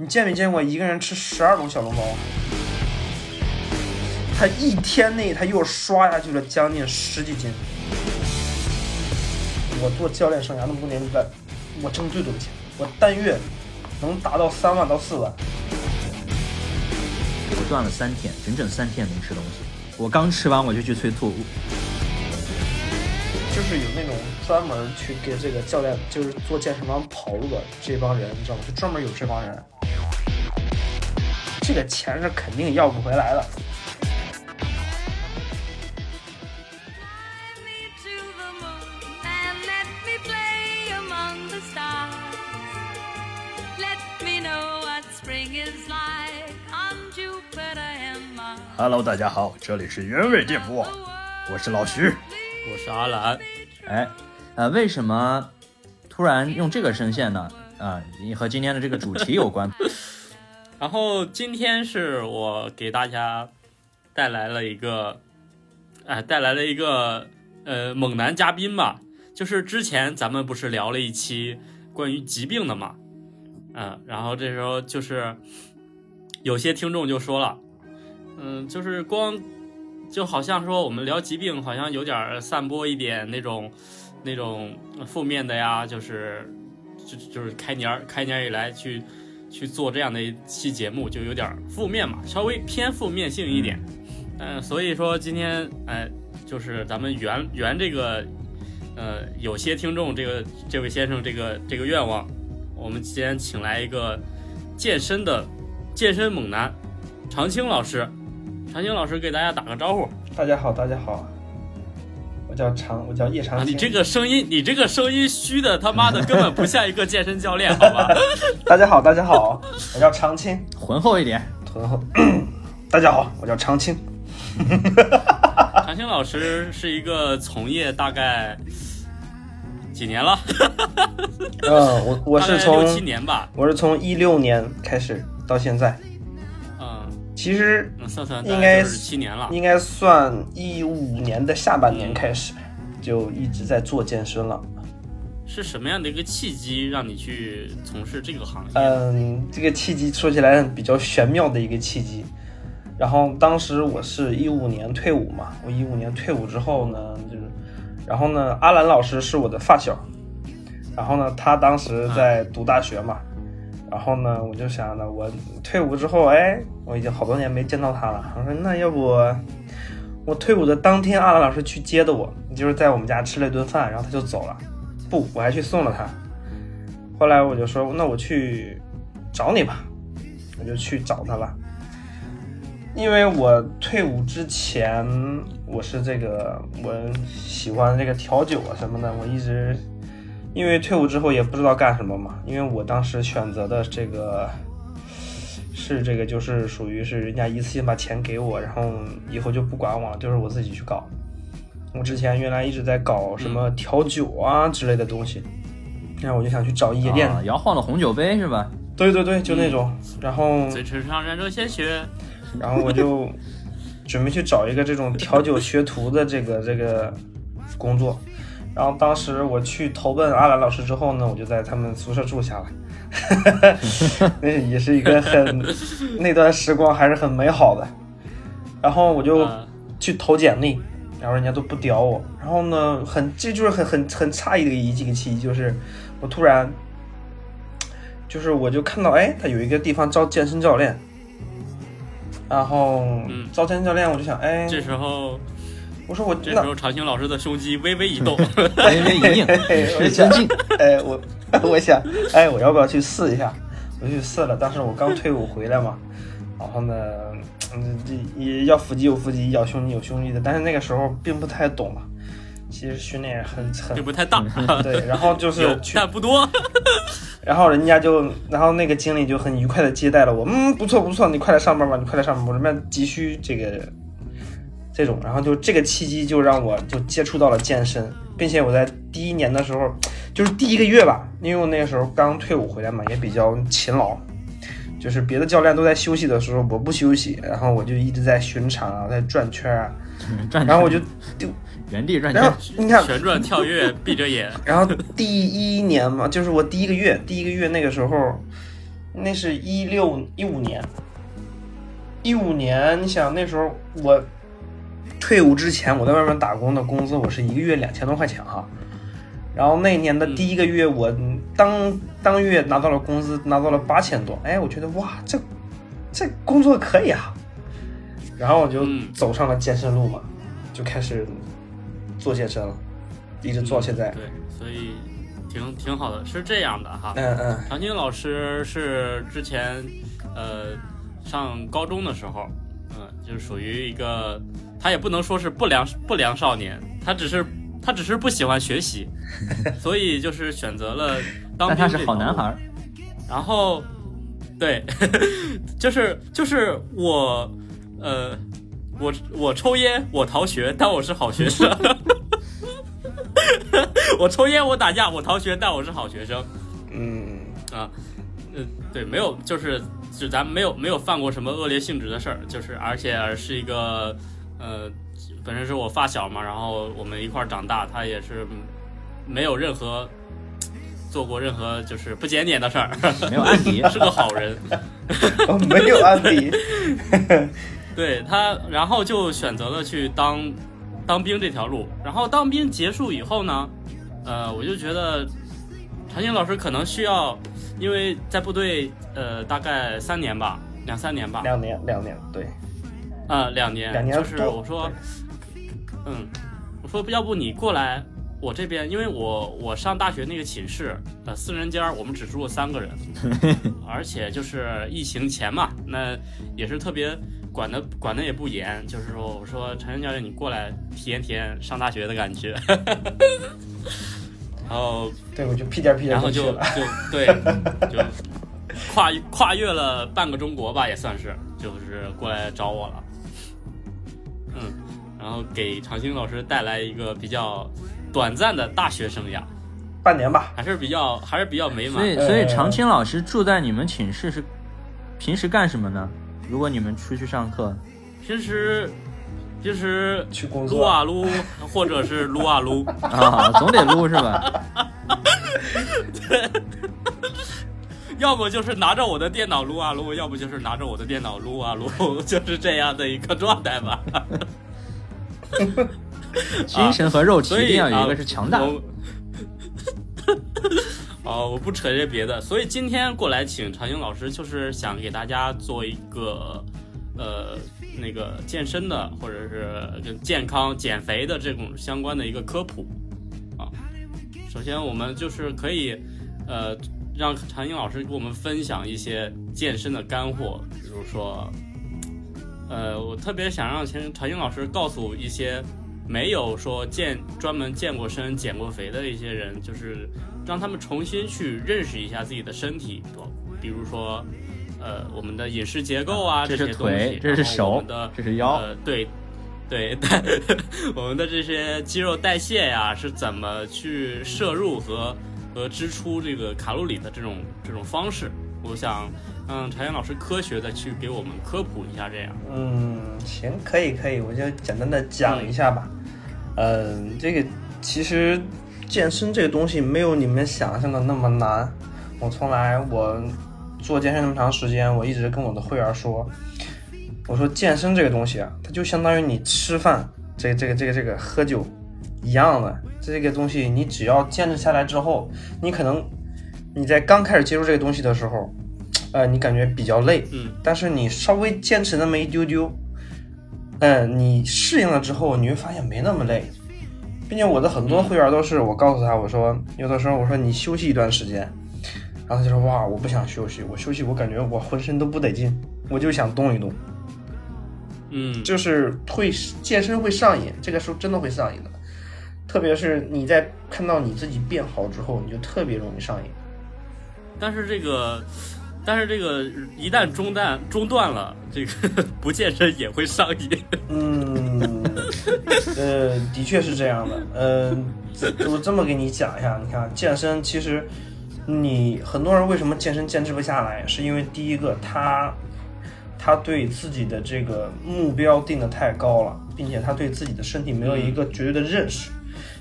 你见没见过一个人吃十二笼小笼包？他一天内他又刷下去了将近十几斤。我做教练生涯那么多年来，我挣最多的钱，我单月能达到三万到四万。我断了三天，整整三天没吃东西。我刚吃完我就去催吐。就是有那种专门去给这个教练，就是做健身房跑路的这帮人，你知道吗？就专门有这帮人。这个钱是肯定要不回来的。Hello，大家好，这里是原味电波，我是老徐，我是阿兰。哎，呃，为什么突然用这个声线呢？啊，和今天的这个主题有关。然后今天是我给大家带来了一个，哎，带来了一个呃猛男嘉宾吧。就是之前咱们不是聊了一期关于疾病的嘛，嗯，然后这时候就是有些听众就说了，嗯，就是光就好像说我们聊疾病，好像有点散播一点那种那种负面的呀，就是就就是开年开年以来去。去做这样的一期节目就有点负面嘛，稍微偏负面性一点。嗯，所以说今天哎，就是咱们圆圆这个，呃，有些听众这个这位先生这个这个愿望，我们今天请来一个健身的健身猛男常青老师，常青老师给大家打个招呼。大家好，大家好。叫长，我叫叶长青。你这个声音，你这个声音虚的他妈的根本不像一个健身教练，好吧？大家好，大家好，我叫长青，浑厚一点，浑厚。大家好，我叫长青。长 青老师是一个从业大概几年了？嗯，我我是从六七年吧，我是从一六年开始到现在。其实应该七年了，应该算一五年的下半年开始，就一直在做健身了。是什么样的一个契机让你去从事这个行业？嗯，这个契机说起来比较玄妙的一个契机。然后当时我是一五年退伍嘛，我一五年退伍之后呢，就是，然后呢，阿兰老师是我的发小，然后呢，他当时在读大学嘛。然后呢，我就想着，我退伍之后，哎，我已经好多年没见到他了。我说，那要不我退伍的当天，阿兰老师去接的我，就是在我们家吃了一顿饭，然后他就走了。不，我还去送了他。后来我就说，那我去找你吧，我就去找他了。因为我退伍之前，我是这个，我喜欢这个调酒啊什么的，我一直。因为退伍之后也不知道干什么嘛，因为我当时选择的这个是这个，就是属于是人家一次性把钱给我，然后以后就不管我了，就是我自己去搞。我之前原来一直在搞什么调酒啊之类的东西，然后我就想去找夜店，摇晃的红酒杯是吧？对对对，就那种。然后嘴唇上染着鲜血，然后我就 准备去找一个这种调酒学徒的这个这个工作。然后当时我去投奔阿兰老师之后呢，我就在他们宿舍住下了，那也是一个很那段时光还是很美好的。然后我就去投简历，然后人家都不屌我。然后呢，很这就是很很很诧异的一几个契机，就是我突然就是我就看到哎，他有一个地方招健身教练，然后招健身教练，我就想哎，这时候。我说我这时候长青老师的胸肌微微一动，微微一硬，我前进。哎，我 我想，哎，我要不要去试一下？我去试了，当时我刚退伍回来嘛，然后呢，嗯，这也要腹肌有腹肌，要胸肌有胸肌的，但是那个时候并不太懂嘛。其实训练很很并不太大，对，然后就是但不多。然后人家就，然后那个经理就很愉快的接待了我，嗯，不错不错，你快来上班吧，你快来上班，我这边急需这个。这种，然后就这个契机就让我就接触到了健身，并且我在第一年的时候，就是第一个月吧，因为我那个时候刚退伍回来嘛，也比较勤劳，就是别的教练都在休息的时候，我不休息，然后我就一直在巡场啊，在转圈啊，然后我就就原地转圈，然后你看旋转跳跃，闭着眼，然后第一年嘛，就是我第一个月，第一个月那个时候，那是一六一五年，一五年，你想那时候我退伍之前，我在外面打工的工资我是一个月两千多块钱哈。然后那年的第一个月，我当当月拿到了工资，拿到了八千多。哎，我觉得哇，这这工作可以啊。然后我就嗯走上了健身路嘛，就开始做健身了，一直做到现在。对，所以挺挺好的，是这样的哈。嗯嗯常青老师是之前呃上高中的时候，嗯、就是属于一个他也不能说是不良不良少年，他只是他只是不喜欢学习，所以就是选择了当兵。但他是好男孩。儿，然后，对，就是就是我，呃，我我抽烟，我逃学，但我是好学生。我抽烟，我打架，我逃学，但我是好学生嗯，啊。呃，对，没有，就是就咱没有没有犯过什么恶劣性质的事儿，就是而且是一个呃，本身是我发小嘛，然后我们一块儿长大，他也是没有任何做过任何就是不检点的事儿。没有安迪。是个好人，哦没有案底。对他，然后就选择了去当当兵这条路。然后当兵结束以后呢，呃，我就觉得长青老师可能需要，因为在部队呃大概三年吧，两三年吧，两年，两年，对，呃两年，两年就是我说，嗯，我说要不你过来我这边，因为我我上大学那个寝室，呃四人间儿，我们只住了三个人，而且就是疫情前嘛，那也是特别管的管的也不严，就是说我说陈晨教练你过来体验体验上大学的感觉，然后对，我就屁颠屁颠然后就。就 对，就跨跨越了半个中国吧，也算是，就是过来找我了。嗯，然后给长青老师带来一个比较短暂的大学生涯，半年吧，还是比较还是比较美满所。以，所以长青老师住在你们寝室是平时干什么呢？如果你们出去上课，平时平时去工作。撸啊撸，或者是 撸啊撸，啊，总得撸是吧？要么就是拿着我的电脑撸啊撸，要不就是拿着我的电脑撸啊撸，就是这样的一个状态吧。精神和肉体一定要有一啊个是强大。我哦，我不扯这些别的，所以今天过来请常英老师，就是想给大家做一个呃那个健身的，或者是跟健康减肥的这种相关的一个科普啊。首先，我们就是可以呃让常英老师给我们分享一些健身的干货，比如说呃，我特别想让常常英老师告诉一些没有说健专门健过身、减过肥的一些人，就是让他们重新去认识一下自己的身体，比如说，呃，我们的饮食结构啊，这是些东西腿，这是我手们的，这是腰。呃，对，对，我们的这些肌肉代谢呀，是怎么去摄入和和支出这个卡路里的这种这种方式？我想让柴岩老师科学的去给我们科普一下，这样。嗯，行，可以可以，我就简单的讲一下吧。嗯，这个其实健身这个东西没有你们想象的那么难。我从来我做健身那么长时间，我一直跟我的会员说，我说健身这个东西啊，它就相当于你吃饭，这个这个这个这个喝酒一样的。这个东西你只要坚持下来之后，你可能你在刚开始接触这个东西的时候，呃，你感觉比较累，嗯，但是你稍微坚持那么一丢丢，嗯，你适应了之后，你会发现没那么累，并且我的很多会员都是我告诉他，我说有的时候我说你休息一段时间，然后他就说哇，我不想休息，我休息我感觉我浑身都不得劲，我就想动一动，嗯，就是会健身会上瘾，这个时候真的会上瘾的，特别是你在看到你自己变好之后，你就特别容易上瘾。但是这个，但是这个一旦中断中断了，这个 不健身也会上瘾。嗯，呃，的确是这样的。嗯、呃，我这么给你讲一下，你看健身其实你很多人为什么健身坚持不下来，是因为第一个他他对自己的这个目标定的太高了，并且他对自己的身体没有一个绝对的认识。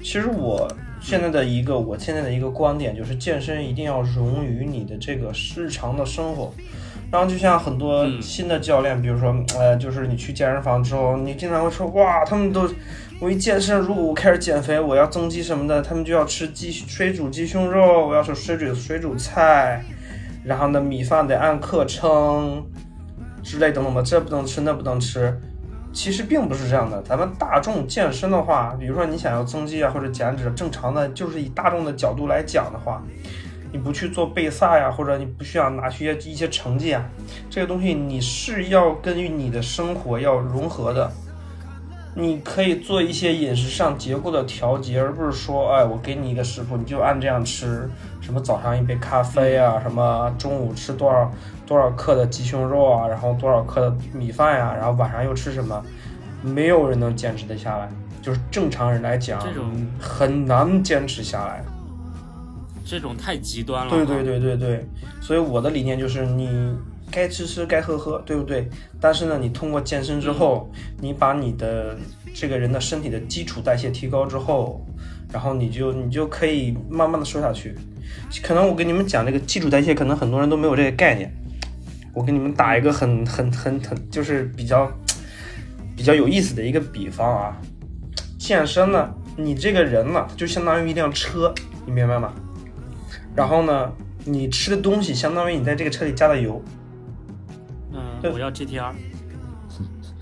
其实我现在的一个我现在的一个观点就是，健身一定要融于你的这个日常的生活。然后就像很多嗯新的教练，比如说，呃，就是你去健身房之后，你经常会说，哇，他们都，我一健身，如果我开始减肥，我要增肌什么的，他们就要吃鸡水煮鸡胸肉，我要吃水煮水煮菜，然后呢，米饭得按克称，之类等等的，这不能吃，那不能吃。其实并不是这样的，咱们大众健身的话，比如说你想要增肌啊或者减脂，正常的就是以大众的角度来讲的话，你不去做备赛呀，或者你不需要拿去一些一些成绩啊，这个东西你是要根据你的生活要融合的。你可以做一些饮食上结构的调节，而不是说，哎，我给你一个食谱，你就按这样吃。什么早上一杯咖啡啊，什么中午吃多少多少克的鸡胸肉啊，然后多少克的米饭呀、然后晚上又吃什么？没有人能坚持得下来，就是正常人来讲这种很难坚持下来。这种太极端了。对对，对对对，所以我的理念就是你该吃吃，该喝喝，对不对？但是呢，你通过健身之后，你把你的这个人的身体的基础代谢提高之后，然后你就你就可以慢慢的瘦下去。可能我跟你们讲这个基础代谢，可能很多人都没有这个概念。我给你们打一个很很很很就是比较比较有意思的一个比方啊，健身呢，你这个人呢，就相当于一辆车，你明白吗？然后呢，你吃的东西相当于你在这个车里加的油。我要 GTR。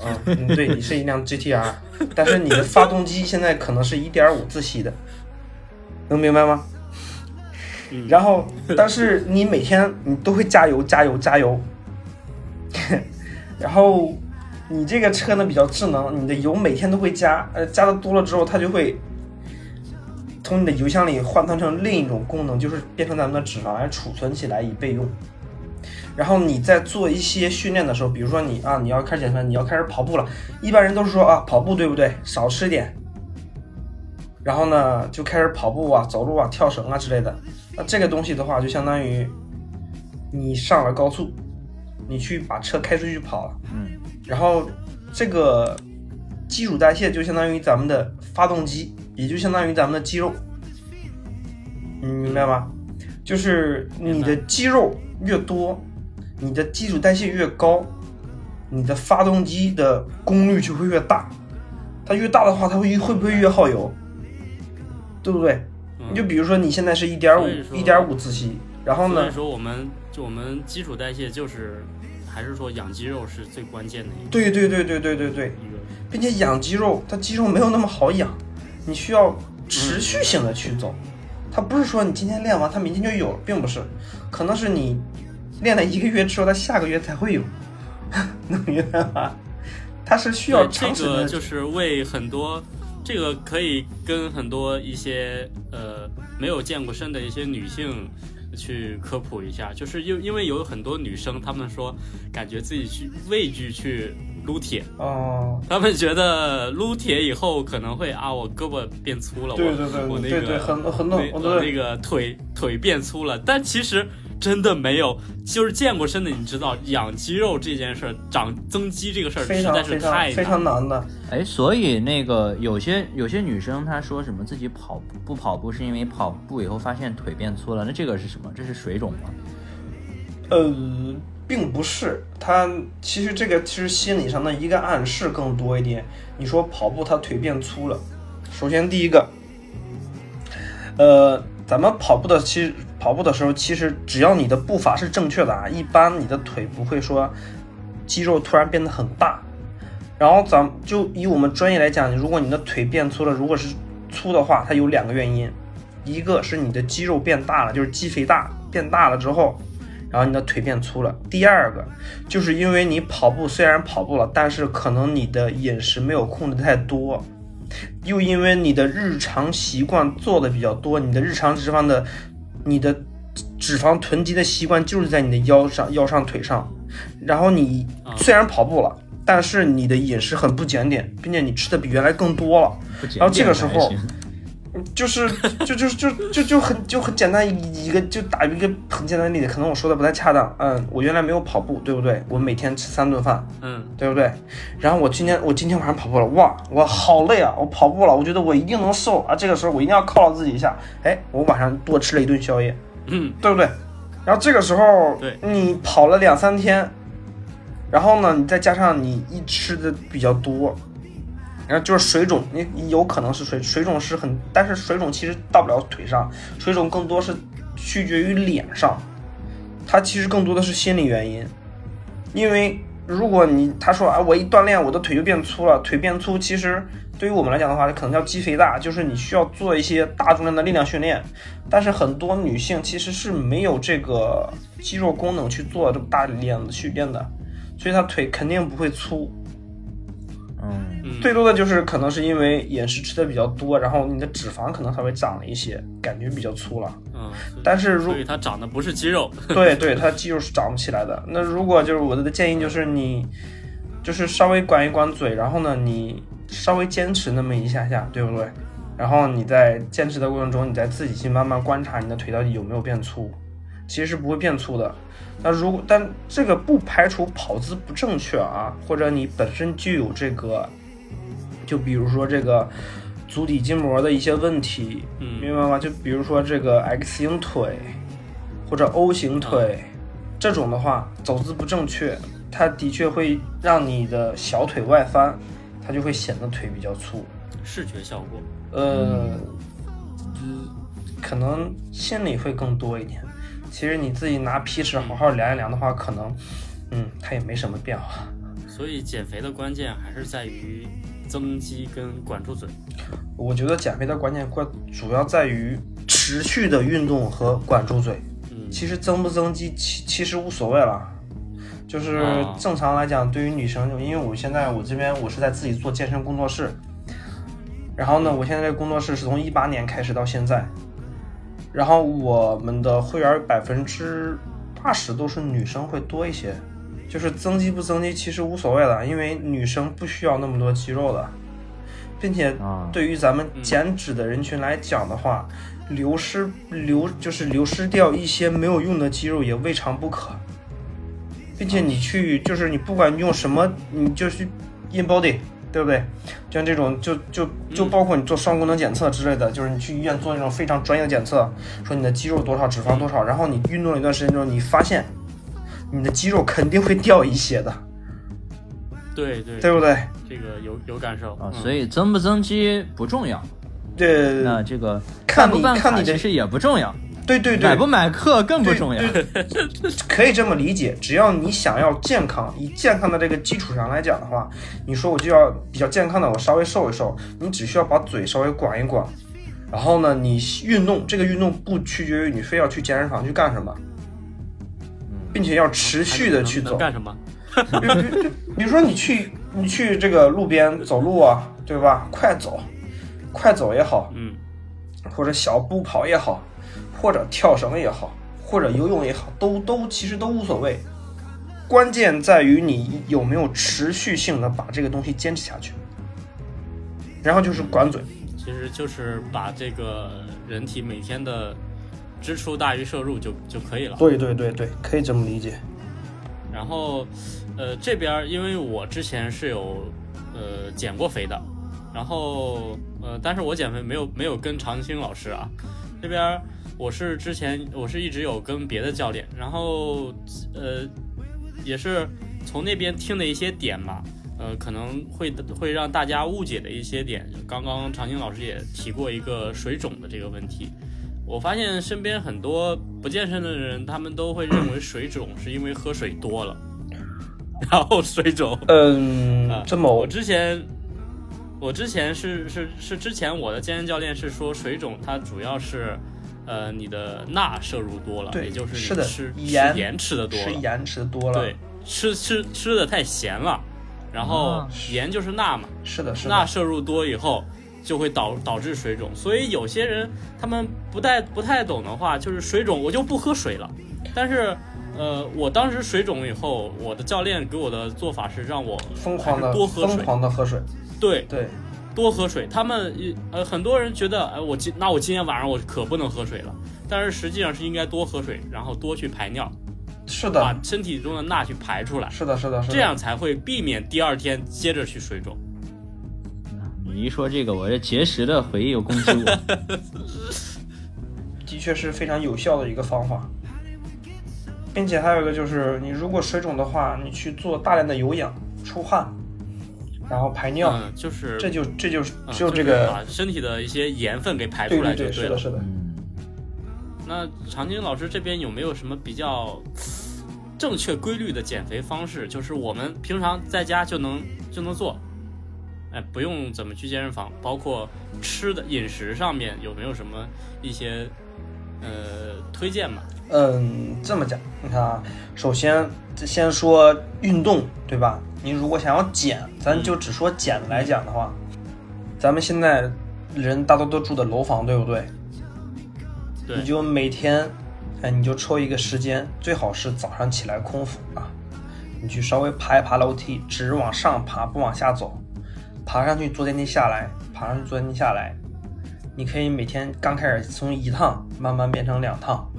嗯，嗯对你是一辆 GTR，但是你的发动机现在可能是一点五自吸的，能明白吗？嗯然后，但是你每天你都会加油、加油、加油，然后你这个车呢比较智能，你的油每天都会加，呃，加的多了之后，它就会从你的油箱里换算成另一种功能，就是变成咱们的脂肪来储存起来以备用。然后你在做一些训练的时候，比如说你啊，你要开始减肥，你要开始跑步了，一般人都是说啊，跑步对不对？少吃点。然后呢，就开始跑步啊、走路啊、跳绳啊之类的。那这个东西的话，就相当于你上了高速，你去把车开出去跑了，嗯，然后这个基础代谢就相当于咱们的发动机，也就相当于咱们的肌肉，你明白吗？就是你的肌肉越多，你的基础代谢越高，你的发动机的功率就会越大。它越大的话，它会会不会越耗油？对不对？嗯你就比如说你现在是一点五一点五自吸，然后呢所以，说我们就我们基础代谢就是，还是说养肌肉是最关键的一个对对对对对对对。并且养肌肉，它肌肉没有那么好养，你需要持续性的去走。它不是说你今天练完，它明天就有了，并不是，可能是你练了一个月之后，他下个月才会有，能明白吗？它是需要长时间的这个就是为很多，这个可以跟很多一些呃没有健过身的一些女性去科普一下，就是因因为有很多女生，她们说感觉自己去畏惧去撸铁，哦，她们觉得撸铁以后可能会啊我胳膊变粗了，对对对我我那个很很多那我对。我那个腿腿变粗了，但其实真的没有，就是健过身的，你知道养肌肉这件事儿，长增肌这个事儿实在是太非常难的。哎，所以那个有些有些女生她说什么自己跑步不跑步是因为跑步以后发现腿变粗了，那这个是什么？这是水肿吗？呃，并不是，它其实这个其实心理上的一个暗示更多一点。你说跑步她腿变粗了，首先第一个，呃，咱们跑步的其实跑步的时候，其实只要你的步伐是正确的啊，一般你的腿不会说肌肉突然变得很大。然后咱就以我们专业来讲，如果你的腿变粗了，如果是粗的话，它有两个原因，一个是你的肌肉变大了，就是肌肥大变大了之后，然后你的腿变粗了。第二个就是因为你跑步虽然跑步了，但是可能你的饮食没有控制太多，又因为你的日常习惯做的比较多，你的日常脂肪的你的脂肪囤积的习惯就是在你的腰上、腰上、腿上，然后你啊虽然跑步了。但是你的饮食很不检点，并且你吃的比原来更多了，然后这个时候就是就就就就就很就很简单一一个就打一个很简单的例子，可能我说的不太恰当。嗯，我原来没有跑步，对不对？我每天吃三顿饭，嗯对不对？然后我今天我今天晚上跑步了，哇，我好累啊！我跑步了，我觉得我一定能瘦啊！这个时候我一定要犒劳自己一下，哎，我晚上多吃了一顿宵夜，嗯对不对？然后这个时候，对你跑了两三天，然后呢，你再加上你一吃的比较多，然后就是水肿，你有可能是水水肿是很，但是水肿其实到不了腿上，水肿更多是取决于脸上，它其实更多的是心理原因，因为如果你他说啊，我一锻炼我的腿就变粗了，腿变粗其实对于我们来讲的话，可能叫肌肥大，就是你需要做一些大重量的力量训练，但是很多女性其实是没有这个肌肉功能去做这么大力量的训练的，所以她腿肯定不会粗，最多的就是可能是因为饮食吃的比较多，然后你的脂肪可能稍微长了一些，感觉比较粗了。嗯，但是如所以它长的不是肌肉，对对，它肌肉是长不起来的。那如果就是我的建议就是你，就是稍微管一管嘴，然后呢，你稍微坚持那么一下下，对不对？然后你在坚持的过程中，你再自己去慢慢观察你的腿到底有没有变粗，其实是不会变粗的。那如果但这个不排除跑姿不正确啊，或者你本身就有这个，就比如说这个足底筋膜的一些问题，嗯明白吗？就比如说这个 X 型腿或者 O 型腿、这种的话，走姿不正确，它的确会让你的小腿外翻，它就会显得腿比较粗。视觉效果。呃，嗯可能心理会更多一点。其实你自己拿皮尺好好量一量的话，可能，嗯，它也没什么变化。所以减肥的关键还是在于增肌跟管住嘴。我觉得减肥的关键关主要在于持续的运动和管住嘴。嗯，其实增不增肌其其实无所谓了，就是啊正常来讲，对于女生，就因为我现在我这边我是在自己做健身工作室，然后呢，我现在这个工作室是从一八年开始到现在，然后我们的会员百分之八十都是女生会多一些，就是增肌不增肌其实无所谓了，因为女生不需要那么多肌肉的，并且啊。对于咱们减脂的人群来讲的话，流失流就是流失掉一些没有用的肌肉也未尝不可，并且你去就是你不管用什么，你就去 in body，对不对？像这种就就就包括你做双功能检测之类的，就是你去医院做那种非常专业的检测，说你的肌肉多少，脂肪多少，然后你运动了一段时间之后，你发现你的肌肉肯定会掉一些的，对对，对不对？这个有有感受。啊，嗯。所以增不增肌不重要，对，那这个看你办不办看你其实也不重要，对对对，买不买课更不重要。可以这么理解，只要你想要健康，以健康的这个基础上来讲的话，你说我就要比较健康的，我稍微瘦一瘦，你只需要把嘴稍微管一管，然后呢，你运动，这个运动不取决于你非要去健身房去干什么，并且要持续的去走。干什么？比如说你去你去这个路边走路啊，对吧？快走，快走也好，嗯或者小步跑也好，或者跳绳也好，或者游泳也好，都都其实都无所谓。关键在于你有没有持续性的把这个东西坚持下去。然后就是管嘴，其实就是把这个人体每天的支出大于摄入就就可以了。对对对对，可以这么理解。然后，呃，这边因为我之前是有呃减过肥的，然后呃，但是我减肥没有没有跟常青老师啊，这边我是之前我是一直有跟别的教练，然后呃也是从那边听的一些点吧，呃，可能会会让大家误解的一些点，刚刚常青老师也提过一个水肿的这个问题。我发现身边很多不健身的人，他们都会认为水肿是因为喝水多了，然后水肿。嗯啊，这么我之前，我之前是是是之前我的健身教练是说水肿它主要是，呃，你的钠摄入多了，也就是你吃盐吃盐吃的多了，吃盐吃多了，对，吃吃吃的太咸了，然后啊盐就是钠嘛，是的，是的，钠摄入多以后就会导导致水肿，所以有些人他们不太不太懂的话，就是水肿我就不喝水了。但是，呃，我当时水肿以后，我的教练给我的做法是让我疯狂的多喝疯水。狂的喝水，对，对，多喝水。他们呃很多人觉得，哎，我今那我今天晚上我可不能喝水了，但是实际上是应该多喝水，然后多去排尿，是的把，身体中的钠去排出来，是的，是的，是的。这样才会避免第二天接着去水肿。你一说这个，我这节食的回忆又攻击我。的确是非常有效的一个方法，并且还有一个就是，你如果水肿的话，你去做大量的有氧、出汗，然后排尿，嗯，就是这就这就是嗯只有这就是个，把身体的一些盐分给排出对对对，来就对了。是的，是的。嗯，那常青老师这边有没有什么比较正确规律的减肥方式？就是我们平常在家就能就能做，哎，不用怎么去健身房。包括吃的饮食上面有没有什么一些呃推荐嘛？嗯，这么讲，你看啊，首先先说运动，对吧？你如果想要减，咱就只说减来讲的话，咱们现在人大多都住的楼房，对不对？对你就每天，哎，你就抽一个时间，最好是早上起来空腹啊，你去稍微爬一爬楼梯，只往上爬不往下走，爬上去坐电梯下来，爬上去坐电梯下来，你可以每天刚开始从一趟慢慢变成两趟，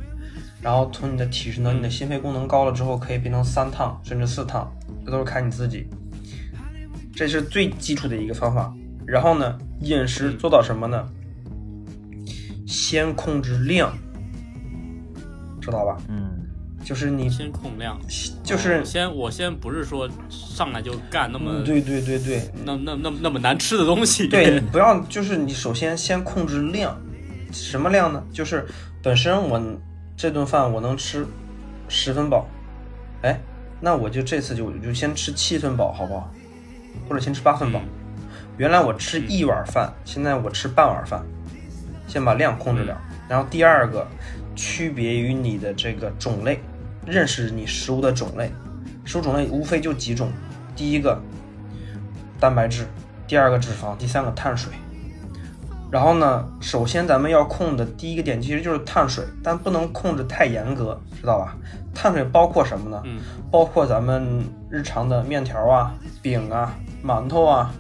然后从你的体适能、你的心肺功能高了之后，可以变成三趟甚至四趟，这都是看你自己。这是最基础的一个方法。然后呢，饮食做到什么呢？先控制量，知道吧？嗯，就是你，先控量，就是哦，先我先不是说上来就干那么、嗯，对对对对，那那那那么难吃的东西。对 不要，就是你首先先控制量，什么量呢？就是本身我这顿饭我能吃十分饱，哎，那我就这次就就先吃七分饱，好不好？或者先吃八分饱。原来我吃一碗饭，现在我吃半碗饭，先把量控制了。然后第二个，区别于你的这个种类，认识你食物的种类。食物种类无非就几种，第一个蛋白质，第二个脂肪，第三个碳水。然后呢，首先咱们要控的第一个点其实就是碳水，但不能控制太严格，知道吧？碳水包括什么呢？嗯包括咱们日常的面条啊、饼啊、馒头啊、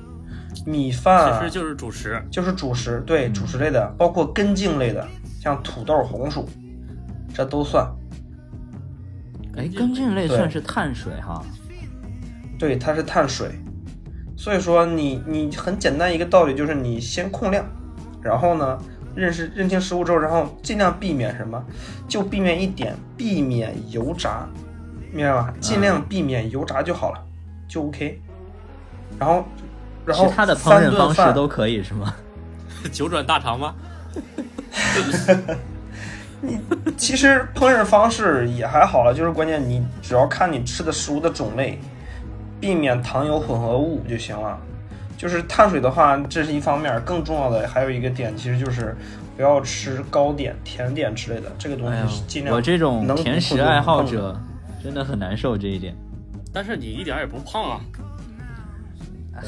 米饭啊，其实就是主食。就是主食，对主食类的，包括根茎类的，像土豆、红薯，这都算。哎，根茎类算是碳水哈。对，它是碳水，所以说你你很简单一个道理就是你先控量，然后呢认识认清食物之后，然后尽量避免什么，就避免一点，避免油炸，明白吧？尽量避免油炸就好了，就 OK。然后，然后其他的烹饪方式都可以是吗？九转大肠吗？其实烹饪方式也还好了，就是关键你只要看你吃的食物的种类，避免糖油混合物就行了。就是碳水的话，这是一方面，更重要的还有一个点，其实就是不要吃糕点、甜点之类的，这个东西是尽，量我这种甜食爱好者真的很难受这一点。但是你一点也不胖啊。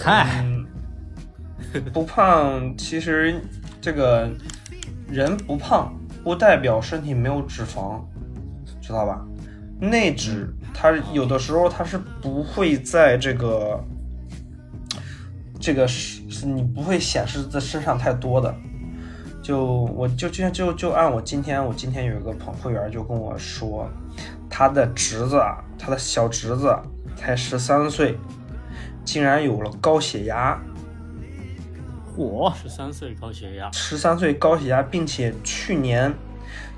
嗨，嗯，不胖，其实这个人不胖不代表身体没有脂肪，知道吧？内脂它有的时候它是不会在这个这个是你不会显示在身上太多的。就我就就就就按我今天我今天有一个朋会员就跟我说，他的侄子啊，他的小侄子才十三岁，竟然有了高血压，嚯，十三岁高血压，十三岁高血压，并且去年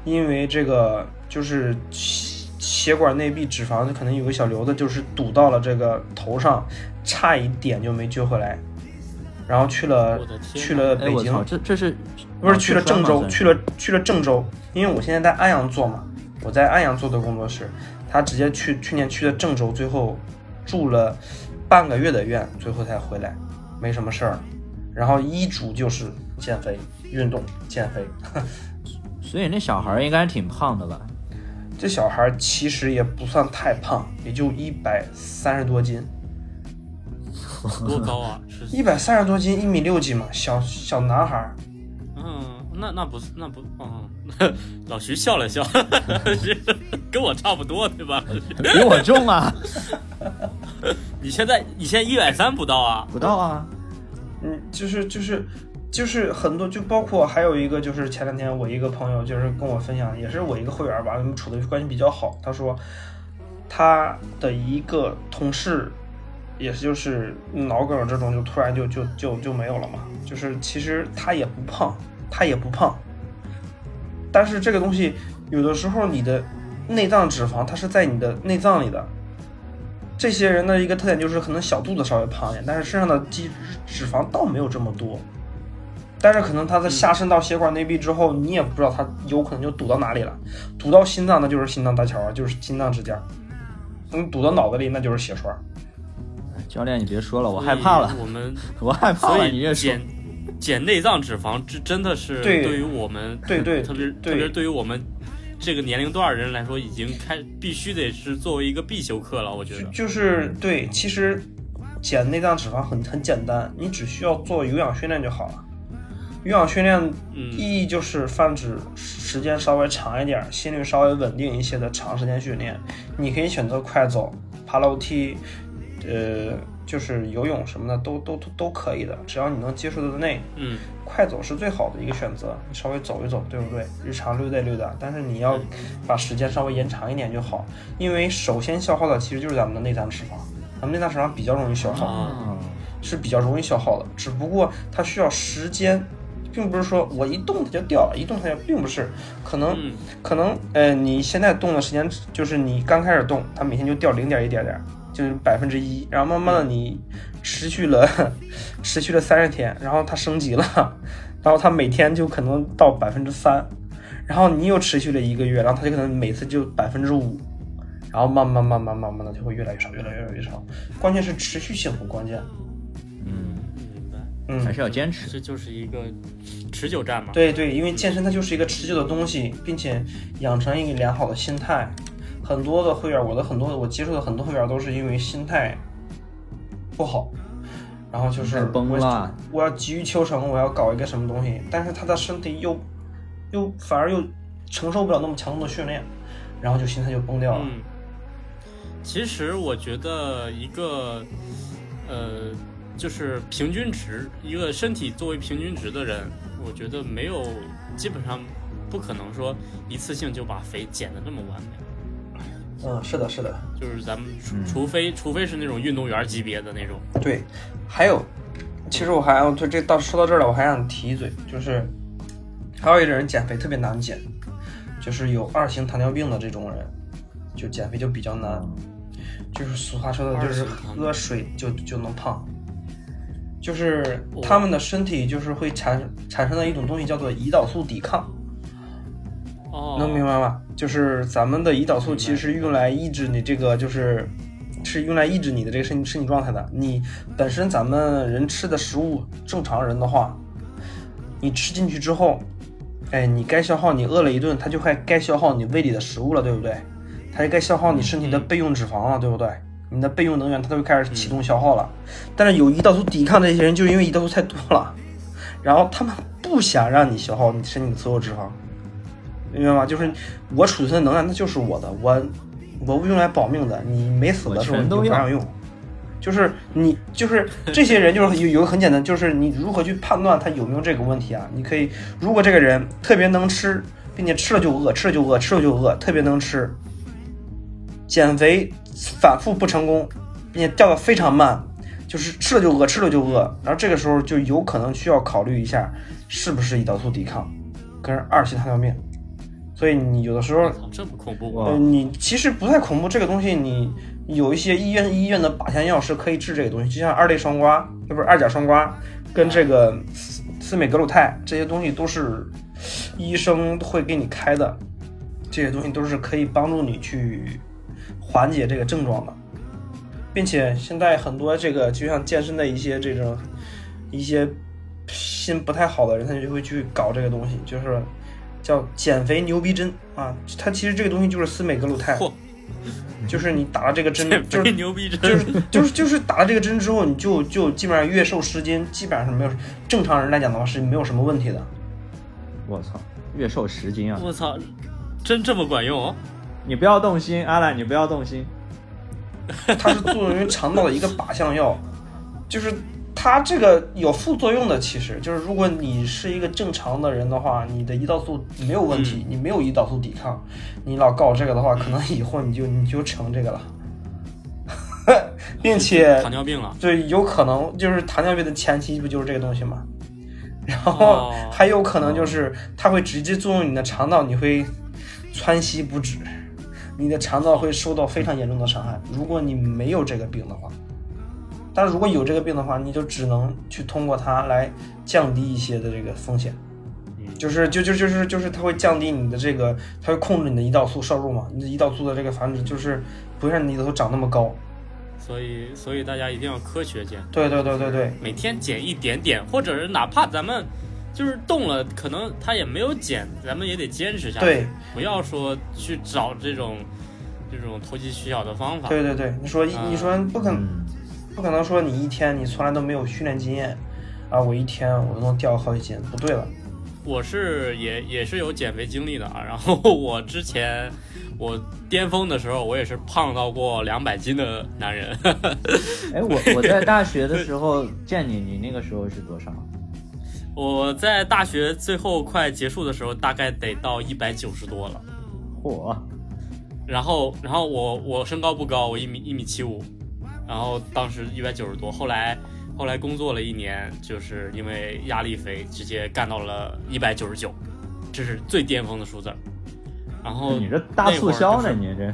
因为这个就是血血管内壁脂肪可能有个小瘤子，就是堵到了这个头上，差一点就没救回来，然后去了去了哎，北京，这这是不是去了郑州，去了了去了郑州，因为我现在在安阳做嘛，我在安阳做的工作室，他直接去去年去的郑州，最后住了半个月的院，最后才回来，没什么事儿。然后医嘱就是减肥、运动、减肥。所以那小孩儿应该挺胖的吧？这小孩儿其实也不算太胖，也就一百三十多斤，多高啊？是一百三十多斤，一米六几嘛，小小男孩儿。嗯，那那不是那不嗯，老徐笑了笑，跟我差不多对吧？比我重啊，你现在你现在一百三不到啊不到啊？嗯，就是就是就是很多，就包括还有一个就是前两天我一个朋友就是跟我分享，也是我一个会员吧，我们处的关系比较好。他说他的一个同事，也是就是脑梗这种，就突然就就就就没有了嘛。就是其实他也不胖，他也不胖，但是这个东西有的时候你的内脏脂肪它是在你的内脏里的。这些人的一个特点就是可能小肚子稍微胖一点，但是身上的肌脂肪倒没有这么多。但是可能他的下渗到血管内壁之后，你也不知道他有可能就堵到哪里了，堵到心脏那就是心脏搭桥啊，就是心脏支架。嗯，堵到脑子里那就是血栓。教练，你别说了，我害怕了。我们我害怕了。你越说减减内脏脂肪，这真的是对于我们对对特别特别对于我们。这个年龄段人来说，已经开必须得是作为一个必修课了。我觉得就是对，其实减内脏脂肪很很简单，你只需要做有氧训练就好了。有氧训练意义就是泛指时间稍微长一点、心率稍微稳定一些的长时间训练。你可以选择快走、爬楼梯，呃。就是游泳什么的都都都都可以的，只要你能接受得内。嗯，快走是最好的一个选择，你稍微走一走，对不对？日常溜达溜达，但是你要把时间稍微延长一点就好，因为首先消耗的其实就是咱们的内脏脂肪，咱们内脏脂肪比较容易消耗，是比较容易消耗的，只不过它需要时间，并不是说我一动它就掉了，一动它就并不是，可能可能呃你现在动的时间就是你刚开始动，它每天就掉零点一点点。就是百分之一，然后慢慢的你持续了 持续了三十天，然后它升级了，然后它每天就可能到百分之三，然后你又持续了一个月，然后它就可能每次就百分之五，然后慢慢慢慢慢慢的就会越来越少，越来越来越少。关键是持续性很关键。嗯，明白。嗯，还是要坚持，这就是一个持久战嘛。对对，因为健身它就是一个持久的东西，并且养成一个良好的心态。很多的会员，我的很多的我接触的很多会员都是因为心态不好，然后就是崩了。我要急于求成，我要搞一个什么东西，但是他的身体又又反而又承受不了那么强度的训练，然后就心态就崩掉了。嗯，其实我觉得一个呃，就是平均值，一个身体作为平均值的人，我觉得没有基本上不可能说一次性就把肥减的那么完美。嗯，是的，是的，就是咱们除除非除非是那种运动员级别的那种。对，还有，其实我还要对这到说到这儿了，我还想提一嘴，就是还有一种人减肥特别难减，就是有二型糖尿病的这种人，就减肥就比较难，就是俗话说的就是喝水就就能胖，就是他们的身体就是会产产生的一种东西叫做胰岛素抵抗。能明白吗？就是咱们的胰岛素其实是用来抑制你这个，就是是用来抑制你的这个身体身体状态的。你本身咱们人吃的食物，正常人的话，你吃进去之后，哎，你该消耗，你饿了一顿，它就该该消耗你胃里的食物了，对不对？它就该消耗你身体的备用脂肪了，对不对？你的备用能源它都开始启动消耗了。但是有胰岛素抵抗的这些人，就是因为胰岛素太多了，然后他们不想让你消耗你身体的所有脂肪。明白吗？就是我储存的能量，那就是我的，我我不用来保命的。你没死的时候，你就不让用。就是你，就是这些人，就是有有个很简单，就是你如何去判断他有没有这个问题啊？你可以，如果这个人特别能吃，并且吃了就饿，吃了就饿，吃了就饿，特别能吃，减肥反复不成功，并且掉的非常慢，就是吃了就饿，吃了就饿，然后这个时候就有可能需要考虑一下，是不是胰岛素抵抗跟二型糖尿病。所以你有的时候这么恐怖呃，你其实不太恐怖。这个东西你有一些医院医院的靶向药是可以治这个东西，就像二类双胍，不是二甲双胍，跟这个司美格鲁肽这些东西都是医生会给你开的，这些东西都是可以帮助你去缓解这个症状的，并且现在很多这个就像健身的一些这种一些心不太好的人，他就会去搞这个东西，就是。叫减肥牛逼针啊！它其实这个东西就是司美格鲁肽，就是你打了这个针，就是牛逼针，就是就是就是打了这个针之后，你就就基本上月瘦十斤，基本上是没有正常人来讲的话是没有什么问题的。我操，月瘦十斤啊！我操，真这么管用？你不要动心，阿兰，你不要动心。它是作用于肠道的一个靶向药，就是它这个有副作用的，其实就是如果你是一个正常的人的话，你的胰岛素没有问题，你没有胰岛素抵抗，你老搞这个的话，可能以后你就你就成这个了，并且糖尿病了，对，有可能就是糖尿病的前期不就是这个东西吗？然后哦。还有可能就是它会直接作用你的肠道，你会窜稀不止，你的肠道会受到非常严重的伤害。如果你没有这个病的话，但是如果有这个病的话，你就只能去通过它来降低一些的这个风险，就是就就就是就是它会降低你的这个，它会控制你的胰岛素摄入嘛，你的胰岛素的这个繁殖就是不会让你的胰岛素长那么高。所以所以大家一定要科学减，对对对对对，每天减一点点，或者是哪怕咱们就是动了，可能它也没有减，咱们也得坚持下去，对。不要说去找这种这种投机取巧的方法。对对对，你说啊你说不可能。嗯，不可能说你一天你从来都没有训练经验，啊，我一天我都能掉好几斤，不对了。我是也也是有减肥经历的啊，然后我之前我巅峰的时候，我也是胖到过两百斤的男人。哎，我我在大学的时候见你，你那个时候是多少？我在大学最后快结束的时候，大概得到一百九十多了。嚯，然后，然后我我身高不高，我一米一米七五，然后当时一百九十多，后来后来工作了一年，就是因为压力肥，直接干到了一百九十九，这是最巅峰的数字。然后你这大促销呢？你这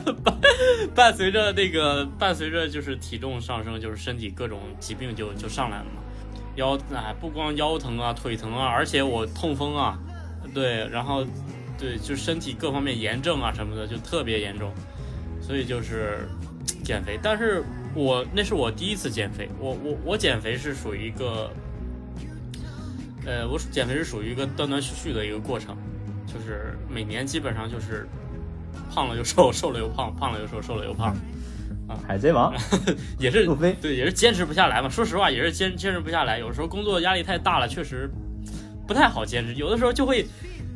伴随着那个伴随着就是体重上升，就是身体各种疾病就就上来了嘛，腰哎不光腰疼啊腿疼啊，而且我痛风啊，对，然后对就身体各方面炎症啊什么的就特别严重，所以就是减肥，但是我那是我第一次减肥，我我我减肥是属于一个，呃，我减肥是属于一个断断续续的一个过程，就是每年基本上就是胖了又瘦，瘦了又胖，胖了又瘦，瘦了又胖，啊海贼王 也是路飞，对，也是坚持不下来嘛。说实话，也是坚坚持不下来。有时候工作压力太大了，确实不太好坚持。有的时候就会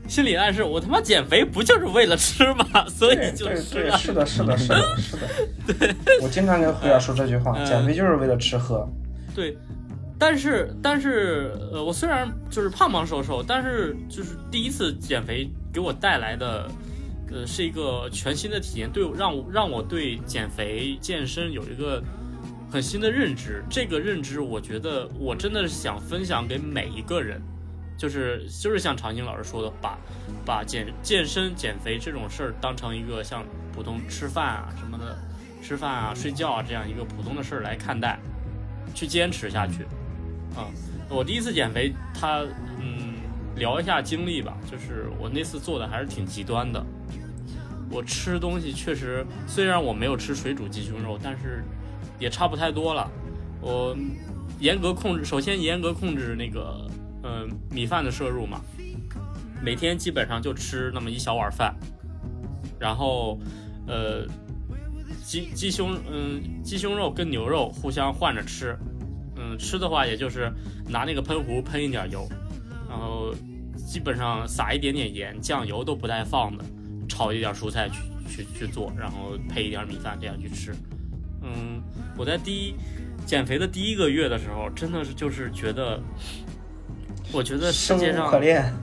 心理暗示，我他妈减肥不就是为了吃吗？所以对对对，就吃啊。是的，是的，是的，是的。对，我经常跟辉儿说这句话，嗯减肥就是为了吃喝。对，但是但是呃，我虽然就是胖胖瘦瘦，但是就是第一次减肥给我带来的。呃，是一个全新的体验，对让我让我对减肥健身有一个很新的认知。这个认知，我觉得我真的是想分享给每一个人，就是就是像常青老师说的，把把健健身减肥这种事儿当成一个像普通吃饭啊什么的，吃饭啊睡觉啊这样一个普通的事儿来看待，去坚持下去。啊、我第一次减肥，他嗯聊一下经历吧，就是我那次做的还是挺极端的。我吃东西确实，虽然我没有吃水煮鸡胸肉，但是也差不太多了。我严格控制，首先严格控制那个呃米饭的摄入嘛，每天基本上就吃那么一小碗饭，然后呃鸡鸡胸嗯鸡胸肉跟牛肉互相换着吃，嗯吃的话也就是拿那个喷壶喷一点油，然后基本上撒一点点盐，酱油都不带放的。炒一点蔬菜去去去做，然后配一点米饭这样去吃。嗯，我在第一减肥的第一个月的时候，真的是就是觉得，我觉得世界上可恋。